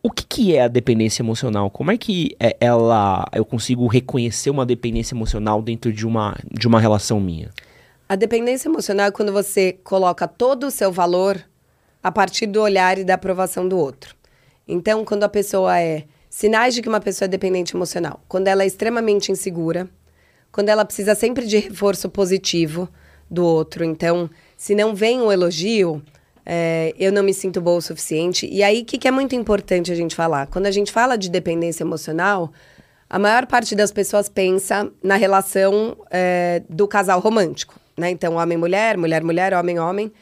O que, que é a dependência emocional? Como é que é, ela eu consigo reconhecer uma dependência emocional dentro de uma, de uma relação minha? A dependência emocional é quando você coloca todo o seu valor a partir do olhar e da aprovação do outro. Então, quando a pessoa é. Sinais de que uma pessoa é dependente emocional. Quando ela é extremamente insegura, quando ela precisa sempre de reforço positivo do outro. Então, se não vem um elogio, é, eu não me sinto boa o suficiente. E aí, o que, que é muito importante a gente falar? Quando a gente fala de dependência emocional, a maior parte das pessoas pensa na relação é, do casal romântico né? Então, homem-mulher, mulher-mulher, homem-homem.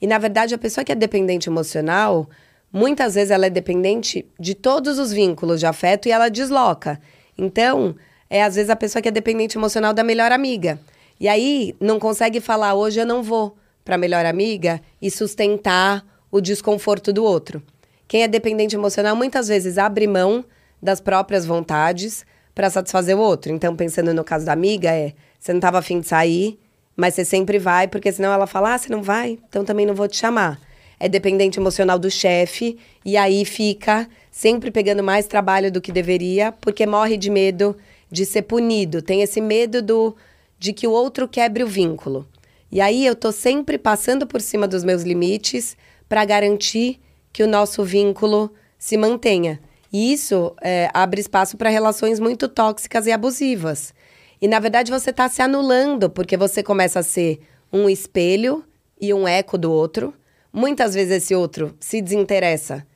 E, na verdade, a pessoa que é dependente emocional, muitas vezes ela é dependente de todos os vínculos de afeto e ela desloca. Então, é às vezes a pessoa que é dependente emocional da melhor amiga. E aí, não consegue falar, hoje eu não vou para a melhor amiga e sustentar o desconforto do outro. Quem é dependente emocional muitas vezes abre mão das próprias vontades para satisfazer o outro. Então, pensando no caso da amiga, é: você não estava afim de sair, mas você sempre vai, porque senão ela fala: ah, você não vai? Então também não vou te chamar. É dependente emocional do chefe, e aí fica sempre pegando mais trabalho do que deveria, porque morre de medo de ser punido. Tem esse medo do, de que o outro quebre o vínculo. E aí eu tô sempre passando por cima dos meus limites para garantir que o nosso vínculo se mantenha. E isso é, abre espaço para relações muito tóxicas e abusivas. E na verdade você está se anulando, porque você começa a ser um espelho e um eco do outro. Muitas vezes esse outro se desinteressa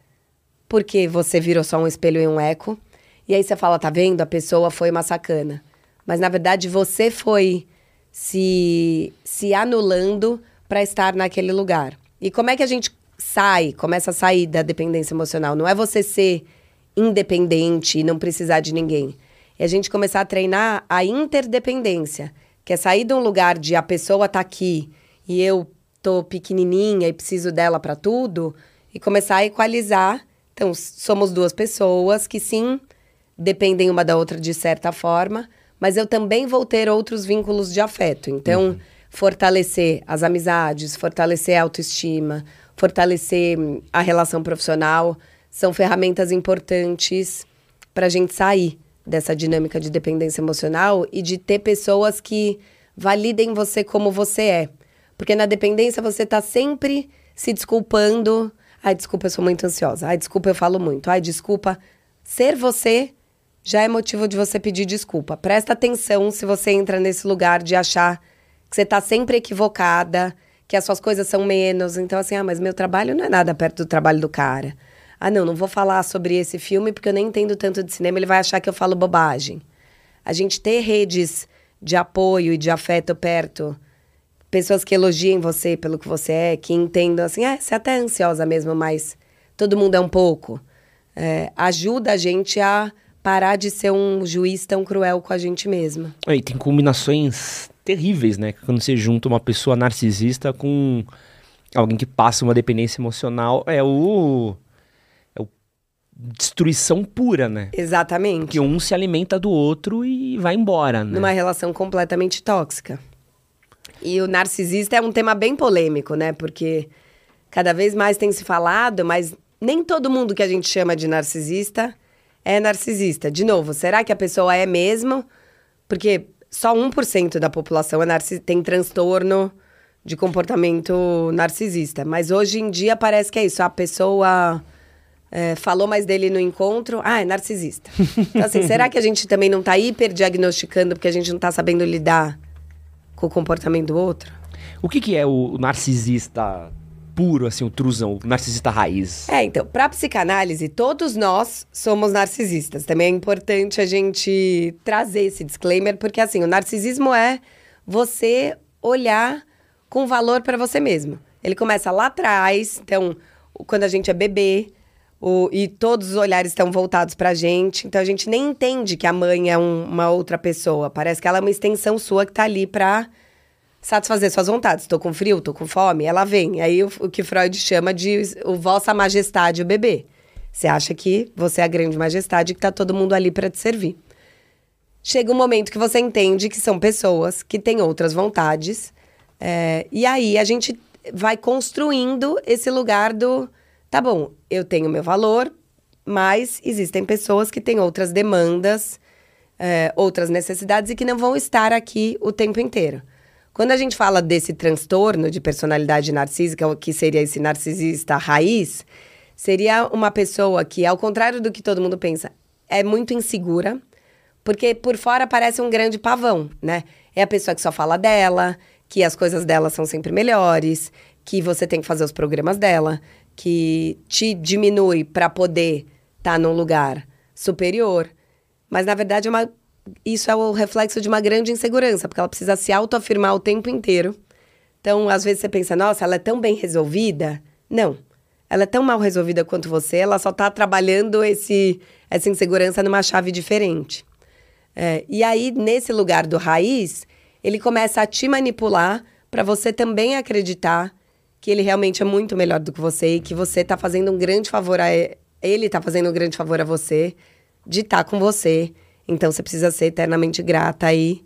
porque você virou só um espelho e um eco. E aí você fala, tá vendo? A pessoa foi uma sacana. Mas na verdade você foi se, se anulando para estar naquele lugar. E como é que a gente sai, começa a sair da dependência emocional? Não é você ser independente e não precisar de ninguém e a gente começar a treinar a interdependência, que é sair de um lugar de a pessoa tá aqui e eu tô pequenininha e preciso dela para tudo, e começar a equalizar. Então, somos duas pessoas que sim dependem uma da outra de certa forma, mas eu também vou ter outros vínculos de afeto. Então, uhum. fortalecer as amizades, fortalecer a autoestima, fortalecer a relação profissional são ferramentas importantes para a gente sair dessa dinâmica de dependência emocional e de ter pessoas que validem você como você é. Porque na dependência você tá sempre se desculpando. Ai, desculpa, eu sou muito ansiosa. Ai, desculpa, eu falo muito. Ai, desculpa. Ser você já é motivo de você pedir desculpa. Presta atenção se você entra nesse lugar de achar que você tá sempre equivocada, que as suas coisas são menos. Então, assim, ah, mas meu trabalho não é nada perto do trabalho do cara ah, não, não vou falar sobre esse filme porque eu nem entendo tanto de cinema, ele vai achar que eu falo bobagem. A gente ter redes de apoio e de afeto perto, pessoas que elogiem você pelo que você é, que entendam assim, ah, você é até ansiosa mesmo, mas todo mundo é um pouco, é, ajuda a gente a parar de ser um juiz tão cruel com a gente mesma. E tem combinações terríveis, né? Quando você junta uma pessoa narcisista com alguém que passa uma dependência emocional, é o destruição pura, né? Exatamente. Que um se alimenta do outro e vai embora, né? Numa relação completamente tóxica. E o narcisista é um tema bem polêmico, né? Porque cada vez mais tem se falado, mas nem todo mundo que a gente chama de narcisista é narcisista. De novo, será que a pessoa é mesmo? Porque só 1% da população é narcis... tem transtorno de comportamento narcisista. Mas hoje em dia parece que é isso. A pessoa é, falou mais dele no encontro, ah, é narcisista. Então, assim, será que a gente também não está hiperdiagnosticando porque a gente não está sabendo lidar com o comportamento do outro? O que, que é o narcisista puro, assim, o truzão, o narcisista raiz? É, então, para psicanálise, todos nós somos narcisistas. Também é importante a gente trazer esse disclaimer, porque, assim, o narcisismo é você olhar com valor para você mesmo. Ele começa lá atrás, então, quando a gente é bebê, o, e todos os olhares estão voltados pra gente. Então a gente nem entende que a mãe é um, uma outra pessoa. Parece que ela é uma extensão sua que tá ali pra satisfazer suas vontades. Tô com frio, tô com fome, ela vem. Aí o, o que Freud chama de o vossa majestade, o bebê. Você acha que você é a grande majestade que tá todo mundo ali para te servir. Chega um momento que você entende que são pessoas que têm outras vontades. É, e aí a gente vai construindo esse lugar do Tá bom, eu tenho meu valor, Mas existem pessoas que têm outras demandas, é, outras necessidades e que não vão estar aqui o tempo inteiro. Quando a gente fala desse transtorno de personalidade narcísica, que seria esse narcisista raiz, seria uma pessoa que, ao contrário do que todo mundo pensa, é muito insegura, porque por fora parece um grande pavão, né? É a pessoa que só fala dela, que as coisas dela são sempre melhores, que você tem que fazer os programas dela, que te diminui para poder estar tá num lugar superior. Mas na verdade é uma, isso é o reflexo de uma grande insegurança, porque ela precisa se autoafirmar o tempo inteiro. Então, às vezes você pensa, nossa, ela é tão bem resolvida. Não. Ela é tão mal resolvida quanto você, ela só está trabalhando esse, essa insegurança numa chave diferente. É, e aí, nesse lugar do raiz, ele começa a te manipular para você também acreditar que ele realmente é muito melhor do que você e que você está fazendo um grande favor a ele, ele está fazendo um grande favor a você de estar tá com você. Então você precisa ser eternamente grata e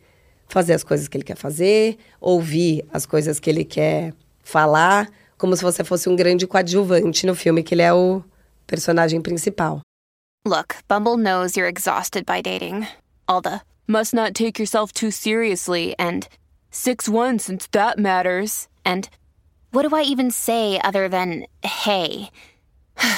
fazer as coisas que ele quer fazer, ouvir as coisas que ele quer falar, como se você fosse um grande coadjuvante no filme que ele é o personagem principal. Look, Bumble knows you're exhausted by dating. All the must not take yourself too seriously and 6-1 since that matters. And what do I even say other than hey? *sighs*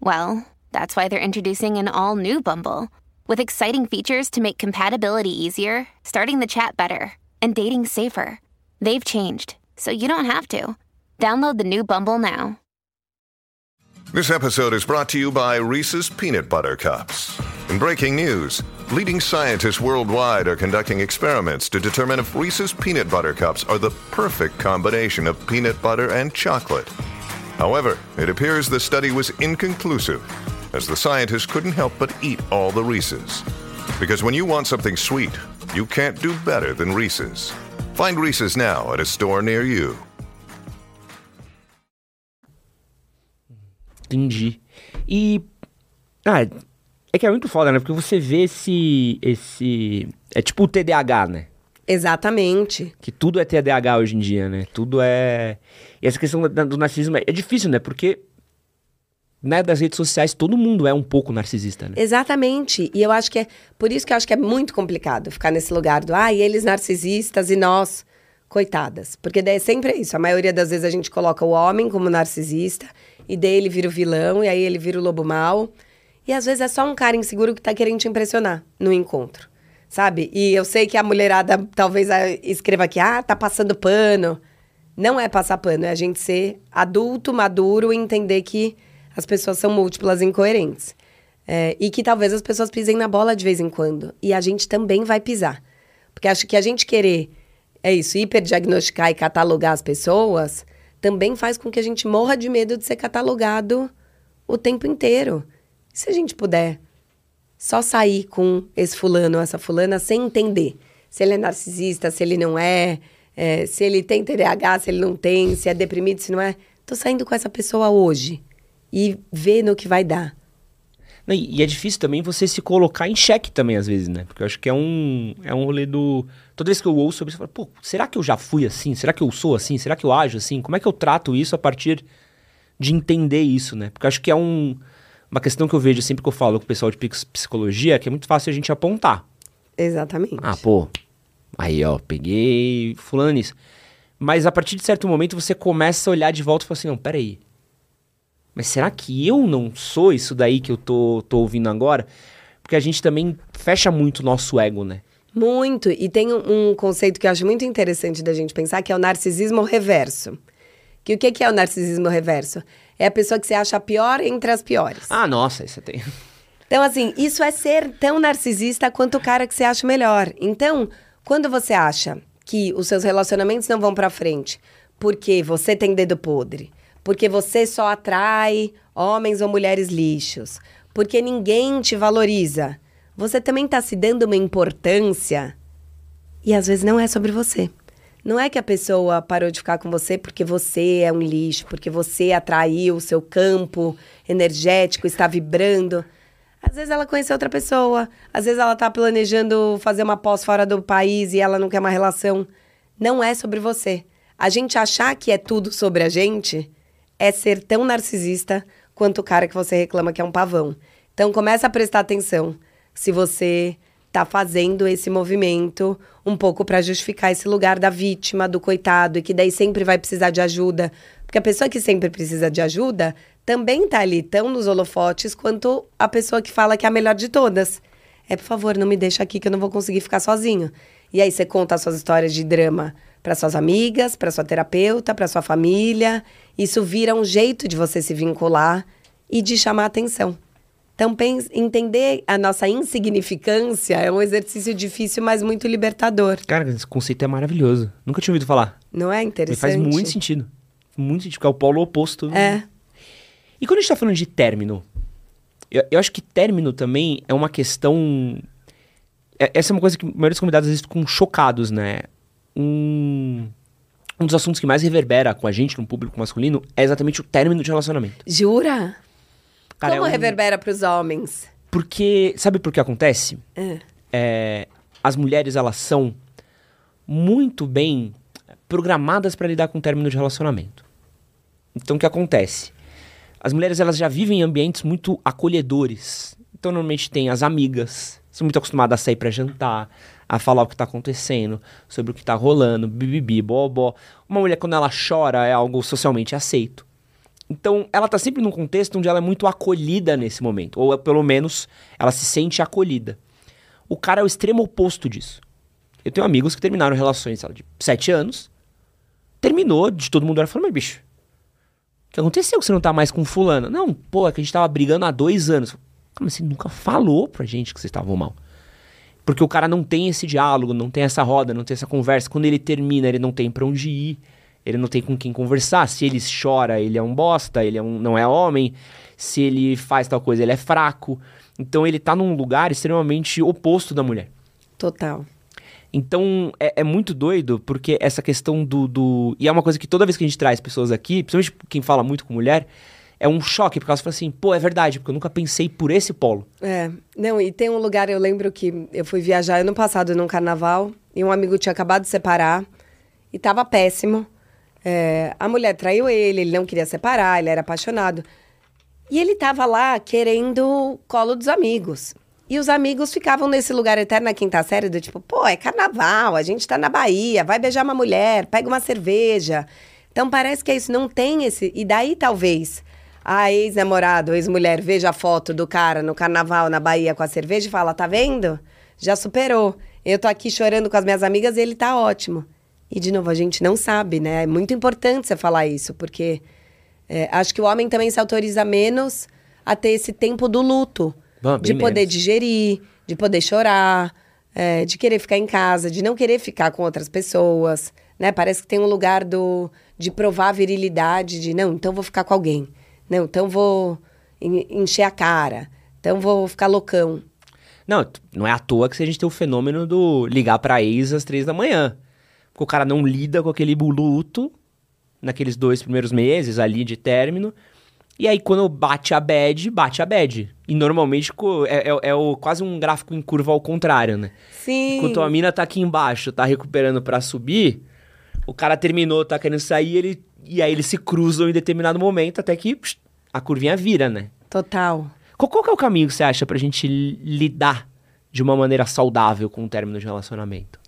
well, that's why they're introducing an all new Bumble with exciting features to make compatibility easier, starting the chat better, and dating safer. They've changed, so you don't have to. Download the new Bumble now. This episode is brought to you by Reese's Peanut Butter Cups. In breaking news, leading scientists worldwide are conducting experiments to determine if Reese's Peanut Butter Cups are the perfect combination of peanut butter and chocolate. However, it appears the study was inconclusive, as the scientists couldn't help but eat all the Reese's. Because when you want something sweet, you can't do better than Reese's. Find Reese's now at a store near you. Entendi. E. Ah, é que é muito foda, né? Porque você vê esse. esse é tipo o TDAH, né? Exatamente. Que tudo é TDAH hoje em dia, né? Tudo é. E essa questão do narcisismo é difícil, né? Porque né, das redes sociais, todo mundo é um pouco narcisista, né? Exatamente. E eu acho que é por isso que eu acho que é muito complicado ficar nesse lugar do ah, e eles narcisistas e nós coitadas. Porque daí é sempre isso. A maioria das vezes a gente coloca o homem como narcisista e daí ele vira o vilão e aí ele vira o lobo mau. E às vezes é só um cara inseguro que tá querendo te impressionar no encontro sabe? E eu sei que a mulherada talvez escreva aqui, ah, tá passando pano. Não é passar pano, é a gente ser adulto, maduro e entender que as pessoas são múltiplas e incoerentes. É, e que talvez as pessoas pisem na bola de vez em quando. E a gente também vai pisar. Porque acho que a gente querer, é isso, hiperdiagnosticar e catalogar as pessoas, também faz com que a gente morra de medo de ser catalogado o tempo inteiro. E se a gente puder só sair com esse fulano ou essa fulana sem entender se ele é narcisista, se ele não é, é, se ele tem TDAH, se ele não tem, se é deprimido, se não é. Tô saindo com essa pessoa hoje e ver no que vai dar. E é difícil também você se colocar em xeque também, às vezes, né? Porque eu acho que é um, é um rolê do. Toda vez que eu ouço sobre isso, eu falo, pô, será que eu já fui assim? Será que eu sou assim? Será que eu ajo assim? Como é que eu trato isso a partir de entender isso, né? Porque eu acho que é um uma questão que eu vejo sempre que eu falo com o pessoal de psicologia que é muito fácil a gente apontar. Exatamente. Ah, pô, aí ó, peguei fulano isso. Mas a partir de certo momento você começa a olhar de volta e fala assim, não, peraí. Mas será que eu não sou isso daí que eu tô, tô ouvindo agora? Porque a gente também fecha muito o nosso ego, né? Muito. E tem um, um conceito que eu acho muito interessante da gente pensar, que é o narcisismo reverso. Que o que, que é o narcisismo reverso? É a pessoa que você acha pior entre as piores. Ah, nossa, isso tem. Então, assim, isso é ser tão narcisista quanto o cara que você acha melhor. Então, quando você acha que os seus relacionamentos não vão para frente porque você tem dedo podre, porque você só atrai homens ou mulheres lixos, porque ninguém te valoriza, você também está se dando uma importância e às vezes não é sobre você. Não é que a pessoa parou de ficar com você porque você é um lixo, porque você atraiu o seu campo energético, está vibrando. Às vezes ela conheceu outra pessoa, às vezes ela está planejando fazer uma pós fora do país e ela não quer uma relação. Não é sobre você. A gente achar que é tudo sobre a gente é ser tão narcisista quanto o cara que você reclama que é um pavão. Então começa a prestar atenção se você tá fazendo esse movimento um pouco para justificar esse lugar da vítima, do coitado, e que daí sempre vai precisar de ajuda. Porque a pessoa que sempre precisa de ajuda também tá ali tão nos holofotes quanto a pessoa que fala que é a melhor de todas. É, por favor, não me deixa aqui que eu não vou conseguir ficar sozinho. E aí você conta as suas histórias de drama para suas amigas, para sua terapeuta, para sua família. Isso vira um jeito de você se vincular e de chamar atenção. Então, pense, entender a nossa insignificância é um exercício difícil, mas muito libertador. Cara, esse conceito é maravilhoso. Nunca tinha ouvido falar. Não é interessante? Me faz muito sentido. Muito sentido, porque é o polo oposto. É. E quando a gente tá falando de término, eu, eu acho que término também é uma questão. é- essa é uma coisa que a maioria dos convidados às vezes ficam chocados, né? Um, um dos assuntos que mais reverbera com a gente, no público masculino, é exatamente o término de relacionamento. Jura? Cara, Como é um- reverbera para os homens? Porque, sabe por que acontece? É. É, as mulheres, elas são muito bem programadas para lidar com o término de relacionamento. Então, o que acontece? As mulheres, elas já vivem em ambientes muito acolhedores. Então, normalmente tem as amigas, são muito acostumadas a sair para jantar, a falar o que tá acontecendo, sobre o que tá rolando, bibibi, bobó. Uma mulher, quando ela chora, é algo socialmente aceito. Então, ela tá sempre num contexto onde ela é muito acolhida nesse momento, ou pelo menos ela se sente acolhida. O cara é o extremo oposto disso. Eu tenho amigos que terminaram relações, lá, de sete anos, terminou, de todo mundo era falando, mas bicho, o que aconteceu que você não tá mais com fulano? Não, pô, é que a gente tava brigando há dois anos. Como assim? Nunca falou pra gente que vocês estavam mal. Porque o cara não tem esse diálogo, não tem essa roda, não tem essa conversa. Quando ele termina, ele não tem pra onde ir, ele não tem com quem conversar. Se ele chora, ele é um bosta, ele é um, não é homem. Se ele faz tal coisa, ele é fraco. Então ele tá num lugar extremamente oposto da mulher. Total. Então é, é muito doido, porque essa questão do, do. E é uma coisa que toda vez que a gente traz pessoas aqui, principalmente quem fala muito com mulher, é um choque, porque elas falam assim, pô, é verdade, porque eu nunca pensei por esse polo. É, não, e tem um lugar, eu lembro que eu fui viajar ano passado num carnaval e um amigo tinha acabado de separar e tava péssimo. É, a mulher traiu ele, ele não queria separar, ele era apaixonado. E ele tava lá querendo colo dos amigos. E os amigos ficavam nesse lugar eterno na quinta série do tipo, pô, é carnaval, a gente tá na Bahia, vai beijar uma mulher, pega uma cerveja. Então parece que é isso, não tem esse. E daí talvez a ex-namorado, ex-mulher veja a foto do cara no carnaval na Bahia com a cerveja e fala: tá vendo? Já superou. Eu tô aqui chorando com as minhas amigas e ele tá ótimo. E de novo, a gente não sabe, né? É muito importante você falar isso, porque é, acho que o homem também se autoriza menos a ter esse tempo do luto. Bom, de poder menos. digerir, de poder chorar, é, de querer ficar em casa, de não querer ficar com outras pessoas, né? Parece que tem um lugar do de provar a virilidade, de não, então vou ficar com alguém. Não, então vou en- encher a cara. Então vou ficar loucão. Não, não é à toa que a gente tem o fenômeno do ligar pra ex às três da manhã. Porque o cara não lida com aquele luto naqueles dois primeiros meses ali de término. E aí, quando bate a bad, bate a bad. E normalmente é, é- é o, quase um gráfico em curva ao contrário, né? Sim. Enquanto a mina tá aqui embaixo, tá recuperando pra subir, o cara terminou, tá querendo sair, ele, e aí eles se cruzam em determinado momento, até que psh, a curvinha vira, né? Total. Qual, qual que é o caminho que você acha pra gente li- lidar de uma maneira saudável com o término de relacionamento?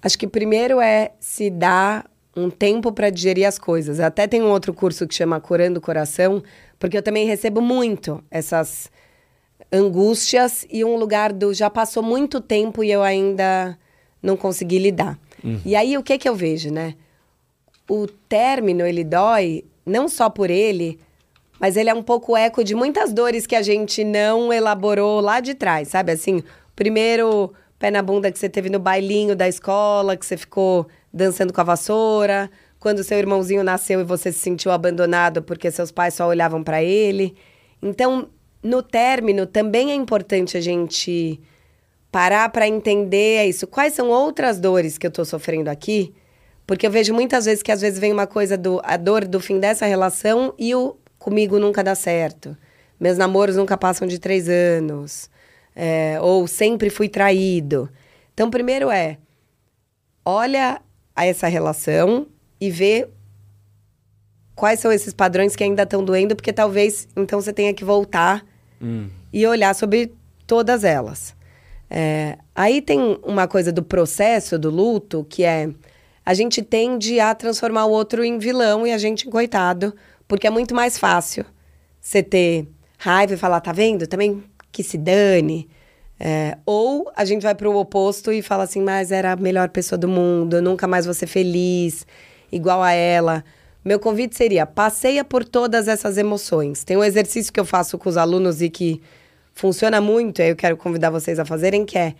Acho que primeiro é se dar um tempo para digerir as coisas. Até tem um outro curso que chama Curando o Coração, porque eu também recebo muito essas angústias e um lugar do já passou muito tempo e eu ainda não consegui lidar. E aí o que que eu vejo, né? O término ele dói não só por ele, mas ele é um pouco eco de muitas dores que a gente não elaborou lá de trás, sabe? Assim, primeiro pé na bunda que você teve no bailinho da escola, que você ficou dançando com a vassoura, quando seu irmãozinho nasceu e você se sentiu abandonado porque seus pais só olhavam para ele. Então, no término também é importante a gente parar para entender isso. Quais são outras dores que eu tô sofrendo aqui? Porque eu vejo muitas vezes que às vezes vem uma coisa do a dor do fim dessa relação e o comigo nunca dá certo. Meus namoros nunca passam de três anos. É, ou sempre fui traído. Então, primeiro é olha a essa relação e vê quais são esses padrões que ainda estão doendo, porque talvez então você tenha que voltar e olhar sobre todas elas. É, aí tem uma coisa do processo do luto que é a gente tende a transformar o outro em vilão e a gente em coitado, porque é muito mais fácil você ter raiva e falar, tá vendo? Também que se dane. É, ou a gente vai pro oposto e fala assim, mas era a melhor pessoa do mundo, eu nunca mais vou ser feliz, igual a ela. Meu convite seria, passeia por todas essas emoções. Tem um exercício que eu faço com os alunos e que funciona muito, aí eu quero convidar vocês a fazerem, que é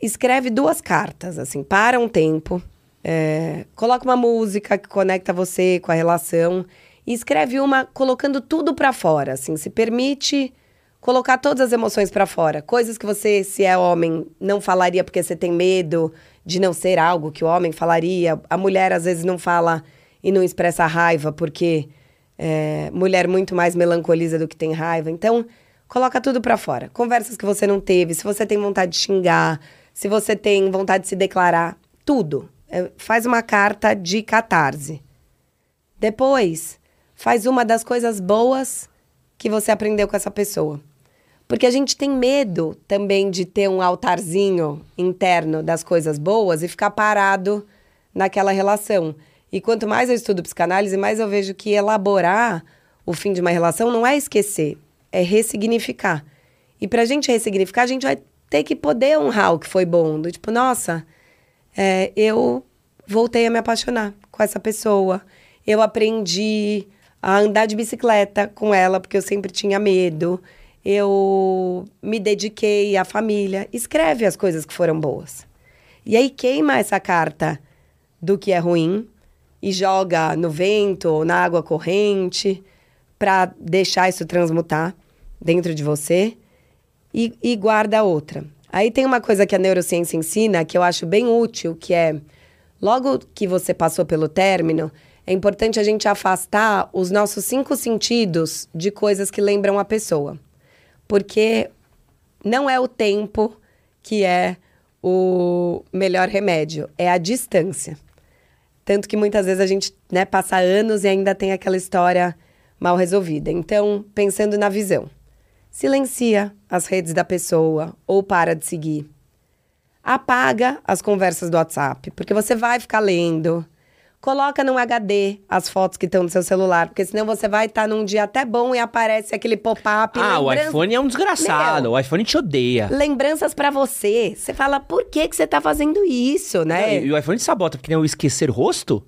escreve duas cartas, assim, para um tempo, é, coloca uma música que conecta você com a relação e escreve uma colocando tudo para fora, assim, se permite colocar todas as emoções para fora, coisas que você, se é homem, não falaria porque você tem medo de não ser algo que o homem falaria. A mulher às vezes não fala e não expressa raiva porque é, mulher muito mais melancoliza do que tem raiva. Então, coloca tudo para fora. Conversas que você não teve, se você tem vontade de xingar, se você tem vontade de se declarar, tudo. É, faz uma carta de catarse. Depois, faz uma das coisas boas que você aprendeu com essa pessoa. Porque a gente tem medo também de ter um altarzinho interno das coisas boas e ficar parado naquela relação. E quanto mais eu estudo psicanálise, mais eu vejo que elaborar o fim de uma relação não é esquecer, é ressignificar. E pra gente ressignificar, a gente vai ter que poder honrar o que foi bom. Do tipo, nossa, é, eu voltei a me apaixonar com essa pessoa. Eu aprendi a andar de bicicleta com ela, porque eu sempre tinha medo. Eu me dediquei à família. Escreve as coisas que foram boas. E aí queima essa carta do que é ruim e joga no vento ou na água corrente para deixar isso transmutar dentro de você e, e guarda outra. Aí tem uma coisa que a neurociência ensina que eu acho bem útil, que é logo que você passou pelo término, é importante a gente afastar os nossos cinco sentidos de coisas que lembram a pessoa. Porque não é o tempo que é o melhor remédio, é a distância. Tanto que muitas vezes a gente né, passa anos e ainda tem aquela história mal resolvida. Então, pensando na visão, silencia as redes da pessoa ou para de seguir. Apaga as conversas do WhatsApp, porque você vai ficar lendo. Coloca num HD as fotos que estão no seu celular, porque senão você vai estar tá num dia até bom e aparece aquele pop-up. Ah, o iPhone é um desgraçado. Meu. O iPhone te odeia. Lembranças pra você. Você fala, por que, que você tá fazendo isso, né? E o iPhone sabota, porque nem o esquecer rosto.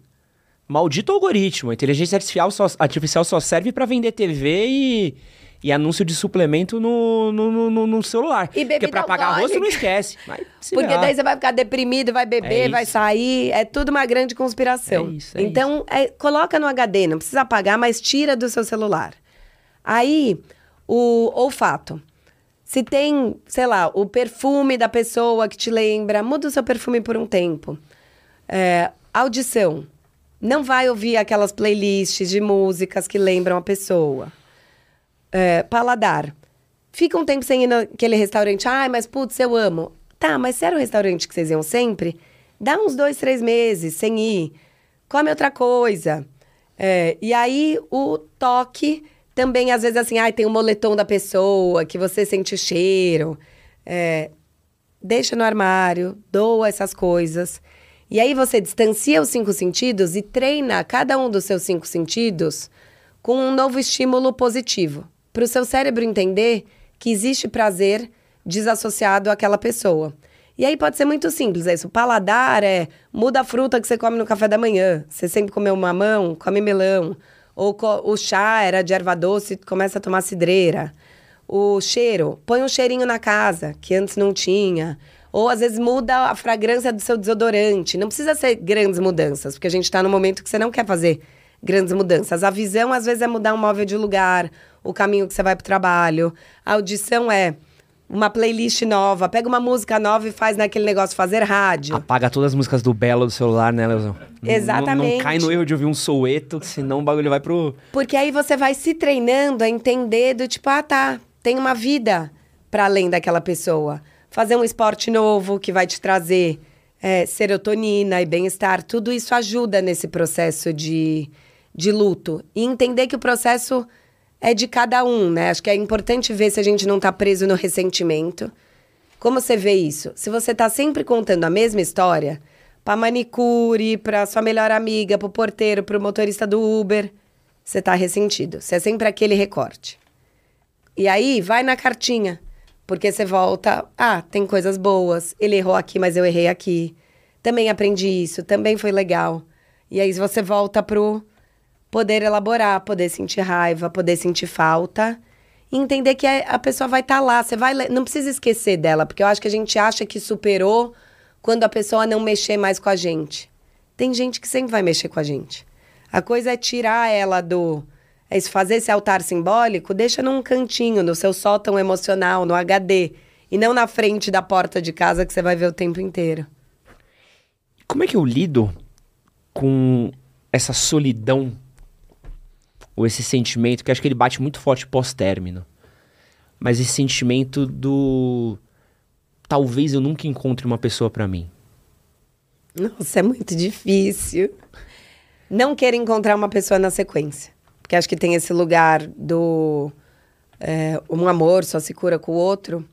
Maldito algoritmo. A inteligência artificial só, artificial só serve pra vender TV e, e anúncio de suplemento no, no, no- no- celular. E bebida Porque pra pagar rosto não esquece. *laughs* Porque ferrar. daí você vai ficar deprimido, vai beber, É vai sair. É tudo uma grande conspiração. É isso, é então, é, coloca no HD, não precisa apagar, mas tira do seu celular. Aí, o olfato. Se tem, sei lá, o perfume da pessoa que te lembra, muda o seu perfume por um tempo. É, audição. Não vai ouvir aquelas playlists de músicas que lembram a pessoa. É, paladar. Fica um tempo sem ir naquele restaurante. Ai, mas putz, eu amo. Tá, mas se era o restaurante que vocês iam sempre, dá uns dois, três meses sem ir. Come outra coisa. É, e aí, o toque também, às vezes, assim, ai, tem o moletom da pessoa, que você sente o cheiro. É, deixa no armário, doa essas coisas. E aí você distancia os cinco sentidos e treina cada um dos seus cinco sentidos com um novo estímulo positivo. Para o seu cérebro entender que existe prazer desassociado àquela pessoa. E aí pode ser muito simples, é isso. O paladar é muda a fruta que você come no café da manhã. Você sempre comeu mamão, come melão. Ou co- o chá era de erva doce, começa a tomar cidreira. O cheiro, põe um cheirinho na casa, que antes não tinha. Ou às vezes muda a fragrância do seu desodorante. Não precisa ser grandes mudanças, porque a gente está no momento que você não quer fazer grandes mudanças. A visão, às vezes, é mudar um móvel de lugar, o caminho que você vai para o trabalho. A audição é uma playlist nova, pega uma música nova e faz naquele negócio fazer rádio. Apaga todas as músicas do Belo do celular, né, Leozão? Não- Não, Exatamente. não cai no erro de ouvir um soueto, senão o bagulho vai pro... Porque aí você vai se treinando a entender do tipo, ah, tá, tem uma vida para além daquela pessoa. Fazer um esporte novo que vai te trazer é, serotonina e bem-estar, tudo isso ajuda nesse processo de, de luto e entender que o processo é de cada um, né? Acho que é importante ver se a gente não tá preso no ressentimento. Como você vê isso? Se você tá sempre contando a mesma história, pra manicure, pra sua melhor amiga, pro porteiro, pro motorista do Uber, você tá ressentido. Você é sempre aquele recorte. E aí, vai na cartinha. Porque você volta, ah, tem coisas boas. Ele errou aqui, mas eu errei aqui. Também aprendi isso, também foi legal. E aí você volta pro poder elaborar, poder sentir raiva, poder sentir falta. E entender que a pessoa vai estar tá lá. Você vai. Não precisa esquecer dela, porque eu acho que a gente acha que superou quando a pessoa não mexer mais com a gente. Tem gente que sempre vai mexer com a gente. A coisa é tirar ela do é fazer esse altar simbólico, deixa num cantinho, no seu sótão emocional, no HD. E não na frente da porta de casa que você vai ver o tempo inteiro. Como é que eu lido com essa solidão? Ou esse sentimento, que acho que ele bate muito forte pós-término. Mas esse sentimento do. Talvez eu nunca encontre uma pessoa para mim. Nossa, é muito difícil. Não querer encontrar uma pessoa na sequência. Porque acho que tem esse lugar do é, um amor só se cura com o outro.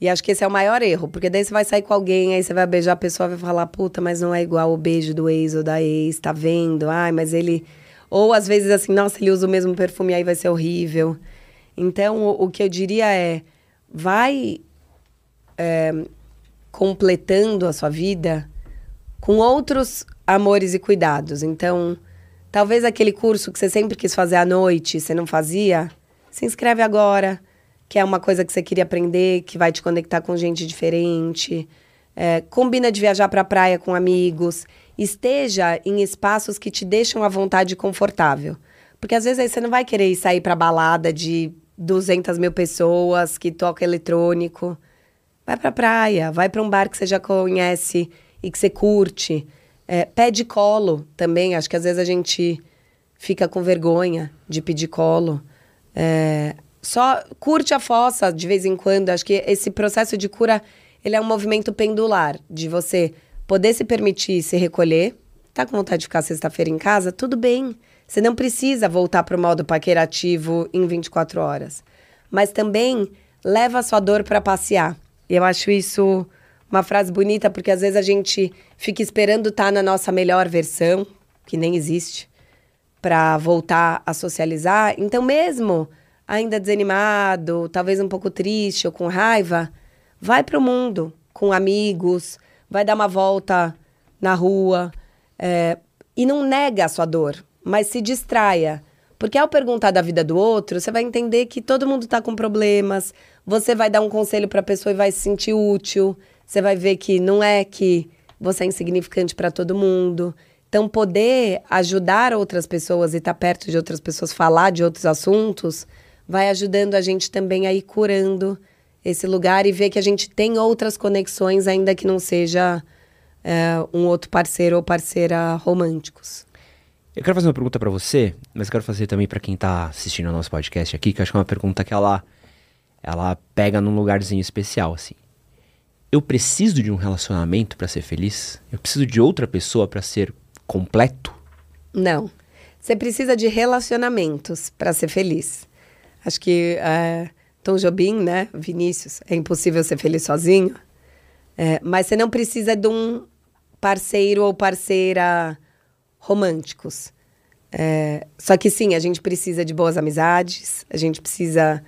E acho que esse é o maior erro, porque daí você vai sair com alguém, aí você vai beijar a pessoa vai falar, puta, mas não é igual o beijo do ex ou da ex, tá vendo? Ai, mas ele. Ou às vezes assim, nossa, ele usa o mesmo perfume, aí vai ser horrível. Então, o, o que eu diria é, vai é, completando a sua vida com outros amores e cuidados. Então, Talvez aquele curso que você sempre quis fazer à noite, você não fazia, se inscreve agora, que é uma coisa que você queria aprender, que vai te conectar com gente diferente. É, combina de viajar para a praia com amigos. Esteja em espaços que te deixam à vontade confortável. Porque às vezes aí você não vai querer sair para balada de 200 mil pessoas que toca eletrônico. Vai para a praia, vai para um bar que você já conhece e que você curte. É, pede colo também, acho que às vezes a gente fica com vergonha de pedir colo. É, só curte a fossa de vez em quando. Acho que esse processo de cura ele é um movimento pendular de você poder se permitir se recolher. Tá com vontade de ficar sexta-feira em casa? Tudo bem. Você não precisa voltar para o modo paquerativo em 24 horas. Mas também leva a sua dor para passear. Eu acho isso uma frase bonita, porque às vezes a gente fica esperando estar tá na nossa melhor versão, que nem existe, para voltar a socializar. Então, mesmo ainda desanimado, talvez um pouco triste ou com raiva, vai para o mundo com amigos, vai dar uma volta na rua é, e não nega a sua dor, mas se distraia. Porque ao perguntar da vida do outro, você vai entender que todo mundo está com problemas, você vai dar um conselho para a pessoa e vai se sentir útil. Você vai ver que não é que você é insignificante para todo mundo. Então, poder ajudar outras pessoas e estar tá perto de outras pessoas, falar de outros assuntos, vai ajudando a gente também a ir curando esse lugar e ver que a gente tem outras conexões, ainda que não seja é, um outro parceiro ou parceira românticos. Eu quero fazer uma pergunta para você, mas quero fazer também para quem está assistindo ao nosso podcast aqui, que eu acho que é uma pergunta que ela, ela pega num lugarzinho especial, assim eu preciso de um relacionamento para ser feliz? Eu preciso de outra pessoa para ser completo? Não. Você precisa de relacionamentos para ser feliz. Acho que é, Tom Jobim, né, Vinícius, é impossível ser feliz sozinho. É, mas você não precisa de um parceiro ou parceira românticos. É, só que sim, a gente precisa de boas amizades, a gente precisa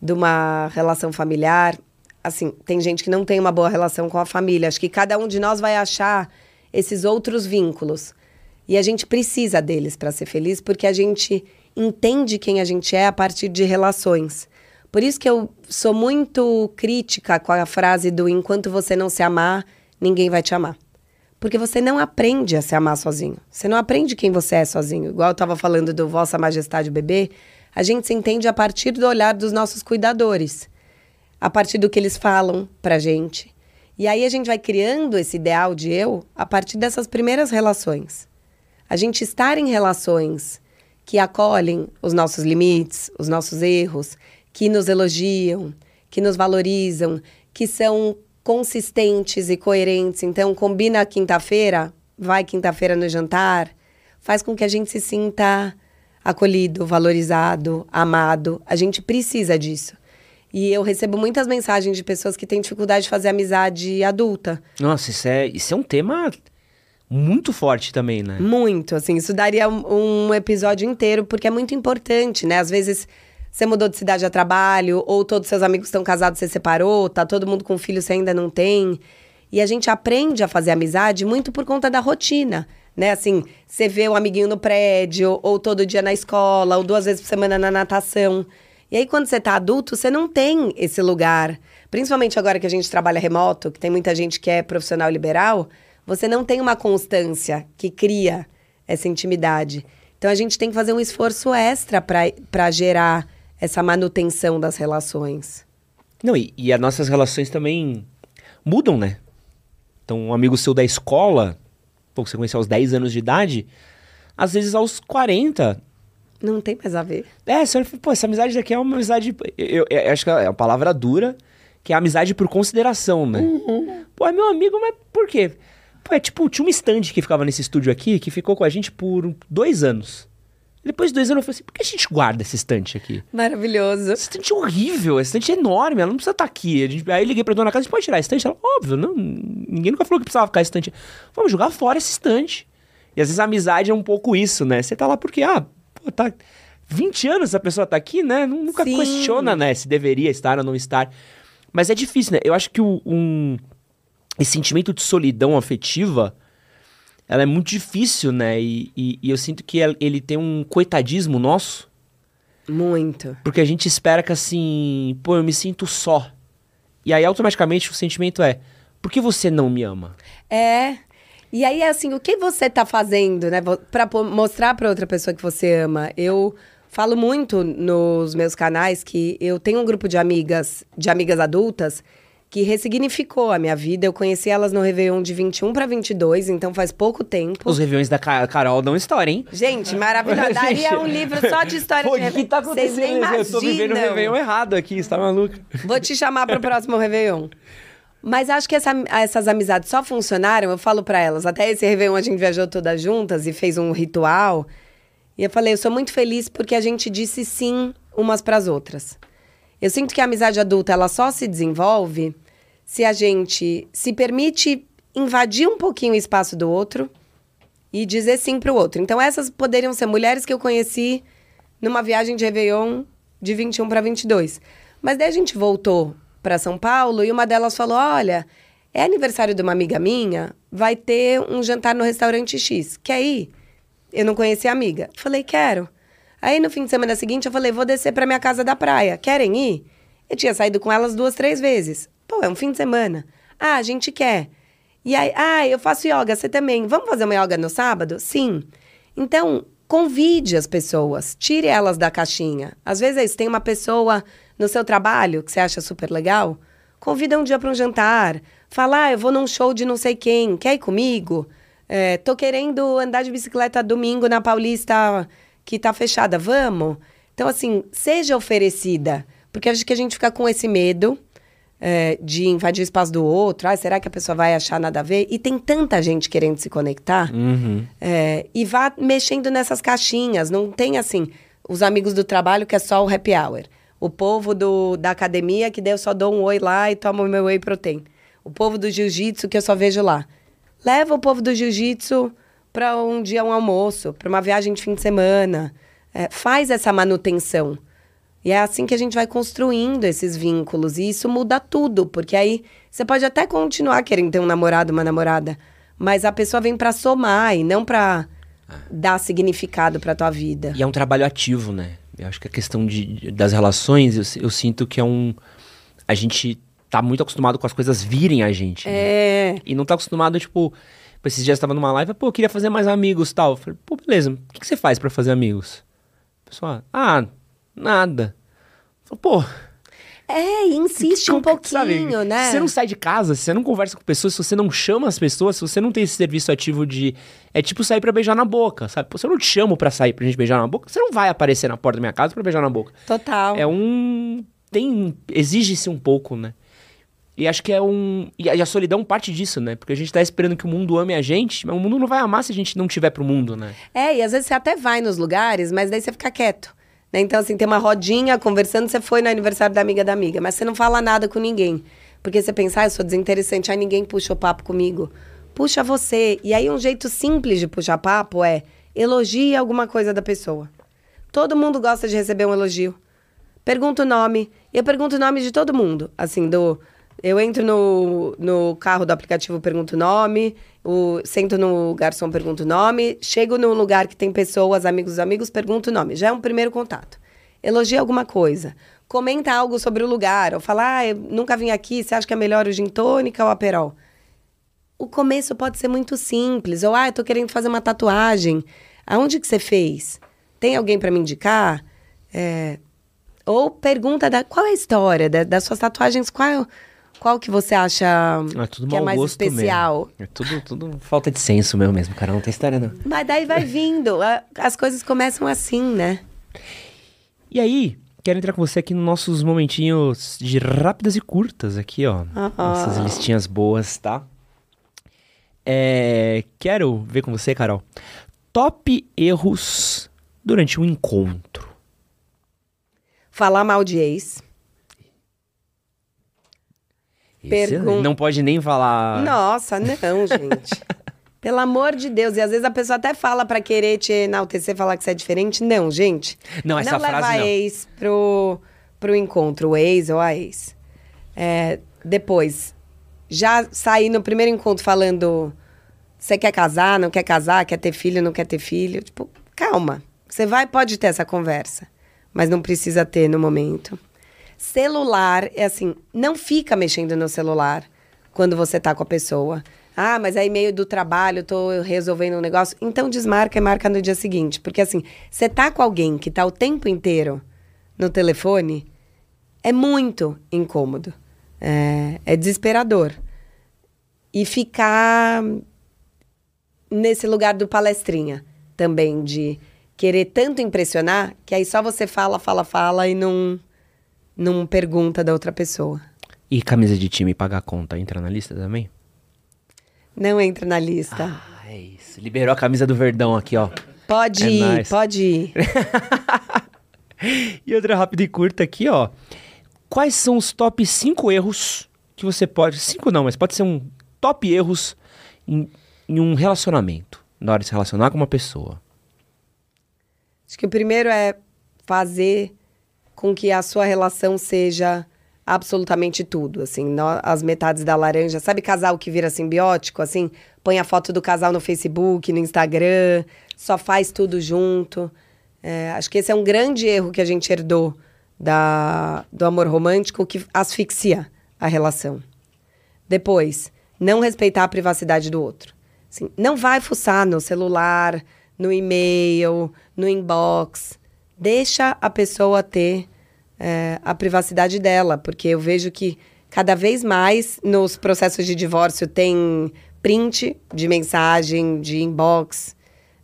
de uma relação familiar, assim, tem gente que não tem uma boa relação com a família. Acho que cada um de nós vai achar esses outros vínculos. E a gente precisa deles para ser feliz, porque a gente entende quem a gente é a partir de relações. Por isso que eu sou muito crítica com a frase do enquanto você não se amar, ninguém vai te amar. Porque você não aprende a se amar sozinho. Você não aprende quem você é sozinho. Igual eu estava falando do Vossa Majestade Bebê, a gente se entende a partir do olhar dos nossos cuidadores a partir do que eles falam pra gente. E aí a gente vai criando esse ideal de eu a partir dessas primeiras relações. A gente estar em relações que acolhem os nossos limites, os nossos erros, que nos elogiam, que nos valorizam, que são consistentes e coerentes. Então, combina quinta-feira, vai quinta-feira no jantar, faz com que a gente se sinta acolhido, valorizado, amado. A gente precisa disso. E eu recebo muitas mensagens de pessoas que têm dificuldade de fazer amizade adulta. Nossa, isso é, isso é um tema muito forte também, né? Muito, assim, isso daria um, um episódio inteiro, porque é muito importante, né? Às vezes você mudou de cidade a trabalho, ou todos seus amigos estão casados, você separou, tá todo mundo com filho, você ainda não tem. E a gente aprende a fazer amizade muito por conta da rotina, né? Assim, você vê o amiguinho no prédio, ou todo dia na escola, ou duas vezes por semana na natação. E aí, quando você tá adulto, você não tem esse lugar. Principalmente agora que a gente trabalha remoto, que tem muita gente que é profissional liberal, você não tem uma constância que cria essa intimidade. Então a gente tem que fazer um esforço extra para gerar essa manutenção das relações. Não, e, e as nossas relações também mudam, né? Então, um amigo seu da escola, pô, você conheceu aos 10 anos de idade, às vezes aos 40. Não tem mais a ver. É, você fala, pô, essa amizade daqui é uma amizade. Eu, eu, eu, acho que é uma palavra dura, que é amizade por consideração, né? Uhum. Pô, é meu amigo, mas por quê? Pô, é tipo, tinha um stand que ficava nesse estúdio aqui, que ficou com a gente por dois anos. Depois de dois anos eu falei assim, por que a gente guarda esse estante aqui? Maravilhoso. Esse estante é horrível, esse estante é enorme, ela não precisa estar tá aqui. Gente, aí eu liguei pra dona casa, a gente pode tirar esse estante? Ela, óbvio, não, ninguém nunca falou que precisava ficar esse estante. Vamos jogar fora esse estante. E às vezes a amizade é um pouco isso, né? Você tá lá porque, ah, pô, tá 20 anos a pessoa tá aqui, né? Nunca Sim. questiona, né, se deveria estar ou não estar. Mas é difícil, né? Eu acho que o, um, esse sentimento de solidão afetiva ela é muito difícil, né? E, e, e eu sinto que ele tem um coitadismo nosso. Muito. Porque a gente espera que assim, pô, eu me sinto só. E aí automaticamente o sentimento é, por que você não me ama? É. E aí assim, o que você tá fazendo, né, para mostrar para outra pessoa que você ama? Eu falo muito nos meus canais que eu tenho um grupo de amigas, de amigas adultas, que ressignificou a minha vida. Eu conheci elas no Réveillon de 21 para 22, então faz pouco tempo. Os Réveillões da Carol dão história, hein? Gente, *laughs* maravilhoso. Daria um livro só de história Pô, de O que tá acontecendo? Vocês nem imaginam. Eu tô vivendo o Réveillon errado aqui, você tá maluco? Vou te chamar pro próximo Réveillon. Mas acho que essa, essas amizades só funcionaram, eu falo para elas. Até esse Réveillon a gente viajou todas juntas e fez um ritual. E eu falei, eu sou muito feliz porque a gente disse sim umas para as outras. Eu sinto que a amizade adulta ela só se desenvolve se a gente se permite invadir um pouquinho o espaço do outro e dizer sim para o outro. Então, essas poderiam ser mulheres que eu conheci numa viagem de Réveillon de 21 para 22. Mas daí a gente voltou para São Paulo e uma delas falou: Olha, é aniversário de uma amiga minha, vai ter um jantar no restaurante X. Quer ir? Eu não conheci a amiga. Falei: Quero. Aí no fim de semana seguinte eu falei: Vou descer para minha casa da praia. Querem ir? Eu tinha saído com elas duas, três vezes. Pô, é um fim de semana. Ah, a gente quer. E aí, ah, eu faço yoga, você também. Vamos fazer uma yoga no sábado? Sim. Então, convide as pessoas, tire elas da caixinha. Às vezes, tem uma pessoa no seu trabalho que você acha super legal, convida um dia para um jantar. Fala, ah, eu vou num show de não sei quem, quer ir comigo? É, tô querendo andar de bicicleta domingo na Paulista que tá fechada, vamos? Então, assim, seja oferecida. Porque acho que a gente fica com esse medo é, de invadir o espaço do outro. Ah, será que a pessoa vai achar nada a ver? E tem tanta gente querendo se conectar. Uhum. É, e vá mexendo nessas caixinhas. Não tem assim, os amigos do trabalho que é só o happy hour. O povo do, da academia que daí eu só dou um oi lá e tomo meu whey protein. O povo do jiu-jitsu que eu só vejo lá. Leva o povo do jiu-jitsu para um dia um almoço, para uma viagem de fim de semana. É, faz essa manutenção. E é assim que a gente vai construindo esses vínculos. E isso muda tudo, porque aí você pode até continuar querendo ter um namorado, uma namorada, mas a pessoa vem para somar e não para ah. dar significado para tua vida. E é um trabalho ativo, né? Eu acho que a questão de, das relações, eu, eu sinto que é um. A gente tá muito acostumado com as coisas virem a gente. Né? É. Né? E não tá acostumado, tipo. Esses dias eu tava numa live, pô, eu queria fazer mais amigos tal. Eu falei, pô, beleza, o que, que você faz para fazer amigos? Pessoal, ah, Nada. Pô. É, insiste um pouquinho, sabe, né? Se você não sai de casa, se você não conversa com pessoas, se você não chama as pessoas, se você não tem esse serviço ativo de. É tipo sair para beijar na boca, sabe? Pô, se eu não te chamo para sair pra gente beijar na boca, você não vai aparecer na porta da minha casa para beijar na boca. Total. É um. Tem. Exige-se um pouco, né? E acho que é um. E a, e a solidão parte disso, né? Porque a gente tá esperando que o mundo ame a gente, mas o mundo não vai amar se a gente não tiver pro mundo, né? É, e às vezes você até vai nos lugares, mas daí você fica quieto. Né? Então, assim, tem uma rodinha conversando, você foi no aniversário da amiga da amiga, mas você não fala nada com ninguém. Porque você pensa, ah, eu sou desinteressante, aí ninguém puxa o papo comigo. Puxa você. E aí, um jeito simples de puxar papo é elogie alguma coisa da pessoa. Todo mundo gosta de receber um elogio. Pergunta o nome. Eu pergunto o nome de todo mundo. Assim, do. Eu entro no, no carro do aplicativo, pergunto o nome. O, sento no garçom, pergunto o nome. Chego num lugar que tem pessoas, amigos, amigos, pergunto o nome. Já é um primeiro contato. Elogia alguma coisa. Comenta algo sobre o lugar. Ou fala, ah, eu nunca vim aqui, você acha que é melhor o gin tônica ou a perol? O começo pode ser muito simples. Ou, ah, eu tô querendo fazer uma tatuagem. Aonde que você fez? Tem alguém para me indicar? É... Ou pergunta da qual é a história da, das suas tatuagens, qual qual que você acha É tudo que é mais especial? mesmo. É tudo, tudo falta de senso meu mesmo, cara. Não tem história, não. Mas daí vai vindo, as coisas começam assim, né? E aí, quero entrar com você aqui nos nossos momentinhos de rápidas e curtas aqui, ó. Essas listinhas boas, tá? É, quero ver com você, Carol. Top erros durante um encontro. Falar mal de ex. Pergun- Não pode nem falar. Nossa, não, *laughs* gente. Pelo amor de Deus. E às vezes a pessoa até fala pra querer te enaltecer, falar que você é diferente. Não, gente. Não, essa não frase leva não. ex pro, pro encontro, o ex ou a ex. É, depois, já sair no primeiro encontro falando você quer casar, não quer casar, quer ter filho, não quer ter filho. Tipo, calma. Você vai, pode ter essa conversa, mas não precisa ter no momento. Celular, é assim, não fica mexendo no celular quando você tá com a pessoa. Ah, mas aí meio do trabalho, tô resolvendo um negócio. Então desmarca e marca no dia seguinte. Porque assim, você tá com alguém que tá o tempo inteiro no telefone, é muito incômodo. É, é desesperador. E ficar nesse lugar do palestrinha também, de querer tanto impressionar, que aí só você fala, fala, fala e não, não pergunta da outra pessoa. E camisa de time pagar conta entra na lista também? Não entra na lista. Ah, é isso. Liberou a camisa do Verdão aqui, ó. pode é ir, nice. pode ir. *laughs* E outra rápida e curta aqui, ó. Quais são os top 5 erros que você pode. 5 não, mas pode ser um top erros em, em um relacionamento. Na hora de se relacionar com uma pessoa. Acho que o primeiro é fazer com que a sua relação seja absolutamente tudo, assim, nó- as metades da laranja. Sabe casal que vira simbiótico, assim? Põe a foto do casal no Facebook, no Instagram, só faz tudo junto. É, acho que esse é um grande erro que a gente herdou da, do amor romântico que asfixia a relação. Depois, não respeitar a privacidade do outro. Assim, não vai fuçar no celular, no e-mail, no inbox. Deixa a pessoa ter é, a privacidade dela, porque eu vejo que cada vez mais nos processos de divórcio tem print de mensagem, de inbox,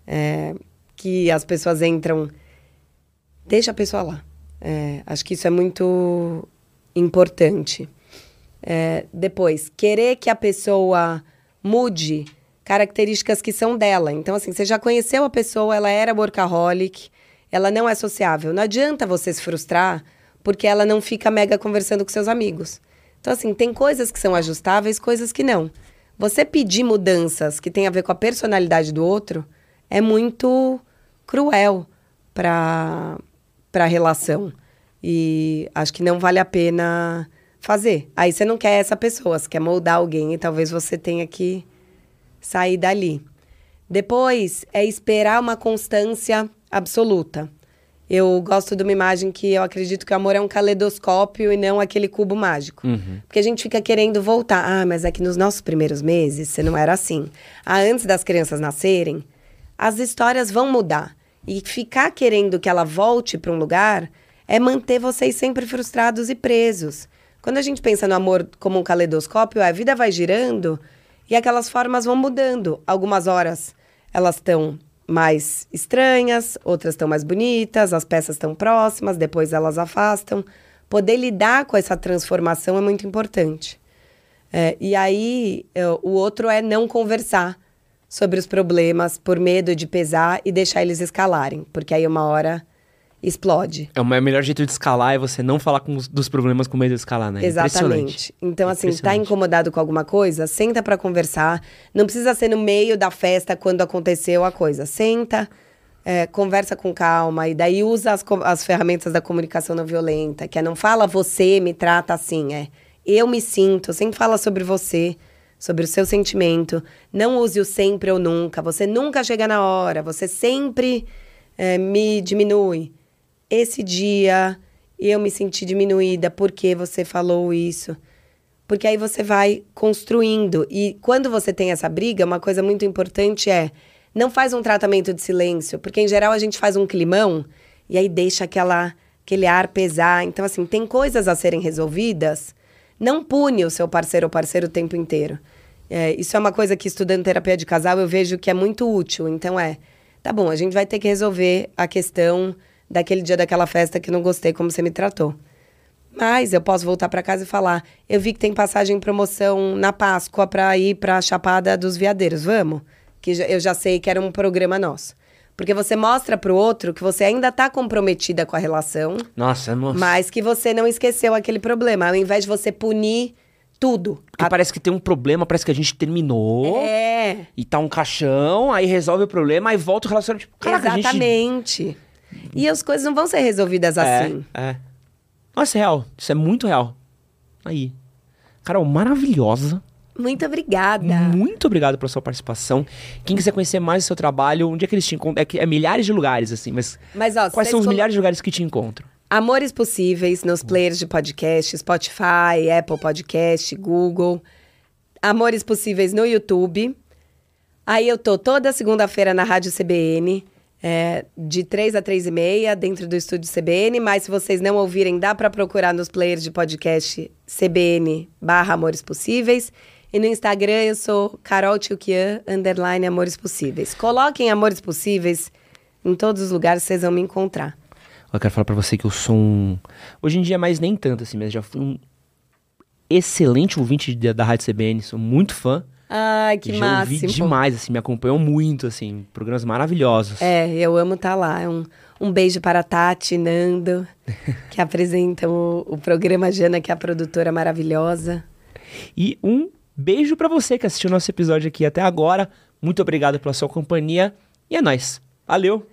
é, que as pessoas entram. Deixa a pessoa lá. É, acho que isso é muito importante. É, depois, querer que a pessoa mude características que são dela. Então, assim, você já conheceu a pessoa, ela era workaholic, ela não é sociável. Não adianta você se frustrar porque ela não fica mega conversando com seus amigos. Então, assim, tem coisas que são ajustáveis, coisas que não. Você pedir mudanças que têm a ver com a personalidade do outro é muito cruel para a relação. E acho que não vale a pena fazer. Aí você não quer essa pessoa, você quer moldar alguém e talvez você tenha que sair dali. Depois é esperar uma constância absoluta. Eu gosto de uma imagem que eu acredito que o amor é um caleidoscópio e não aquele cubo mágico. Porque a gente fica querendo voltar. Ah, mas é que nos nossos primeiros meses você não era assim. Ah, antes das crianças nascerem, as histórias vão mudar. E ficar querendo que ela volte para um lugar é manter vocês sempre frustrados e presos. Quando a gente pensa no amor como um caleidoscópio, a vida vai girando e aquelas formas vão mudando. Algumas horas elas estão mais estranhas, outras estão mais bonitas, as peças estão próximas, depois elas afastam. Poder lidar com essa transformação é muito importante. É, e aí, eu- o outro é não conversar sobre os problemas por medo de pesar e deixar eles escalarem, porque aí uma hora explode. É o melhor jeito de escalar é você não falar com os- dos problemas com medo de escalar, né? Exatamente. Então, assim, tá incomodado com alguma coisa? Senta pra conversar. Não precisa ser no meio da festa quando aconteceu a coisa. Senta, é, conversa com calma e daí usa as, as ferramentas da comunicação não violenta, que é não fala você me trata assim, é eu me sinto. Sempre fala sobre você, sobre o seu sentimento. Não use o sempre ou nunca. Você nunca chega na hora. Você sempre é, me diminui esse dia eu me senti diminuída porque você falou isso. Porque aí você vai construindo. E quando você tem essa briga, uma coisa muito importante é não faz um tratamento de silêncio, porque em geral a gente faz um climão e aí deixa aquela, aquele ar pesar. Então, assim, tem coisas a serem resolvidas. Não pune o seu parceiro ou parceiro o tempo inteiro. É, isso é uma coisa que estudando terapia de casal eu vejo que é muito útil. Então é, tá bom, a gente vai ter que resolver a questão daquele dia daquela festa que não gostei como você me tratou. Mas eu posso voltar para casa e falar: eu vi que tem passagem em promoção na Páscoa para ir para a Chapada dos Veadeiros, vamos? Que eu já sei que era um programa nosso. Porque você mostra pro outro que você ainda tá comprometida com a relação, Nossa, nossa. mas que você não esqueceu aquele problema. Ao invés de você punir tudo. Porque A- parece que tem um problema, parece que a gente terminou. É, E tá um caixão, aí resolve o problema, aí volta o relacionamento. Tipo, caraca, a gente... E as coisas não vão ser resolvidas É, assim. é. Nossa, é real. Isso é muito real. Aí. Carol, maravilhosa. Muito obrigada. Muito obrigado pela sua participação. Quem quiser conhecer mais o seu trabalho, onde é que eles te encontram? É, que é milhares de lugares, assim, mas. Mas, ó, quais são os colo- milhares de lugares que te encontram? Amores Possíveis nos players de podcast, Spotify, Apple Podcast, Google. Amores Possíveis no YouTube. Aí eu tô toda segunda-feira na Rádio CBN, é, de 3 a 3 e meia, dentro do estúdio CBN. Mas se vocês não ouvirem, dá pra procurar nos players de podcast CBN barra Amores Possíveis. E no Instagram eu sou Carol Tchukian, underline Amores Possíveis. Coloquem Amores Possíveis em todos os lugares, vocês vão me encontrar. Eu quero falar pra você que eu sou um. Hoje em dia, mais nem tanto, assim, mas já fui um excelente ouvinte da, da Rádio CBN, sou muito fã. Ai, que já máximo. ouvi demais, assim, me acompanhou muito, assim, programas maravilhosos. É, eu amo estar lá. Um, um beijo para a Tati, Nando, *laughs* que apresentam o, o programa Jana, que é a produtora maravilhosa. E um beijo pra você que assistiu nosso episódio aqui até agora. Muito obrigado pela sua companhia. E é nóis. Valeu!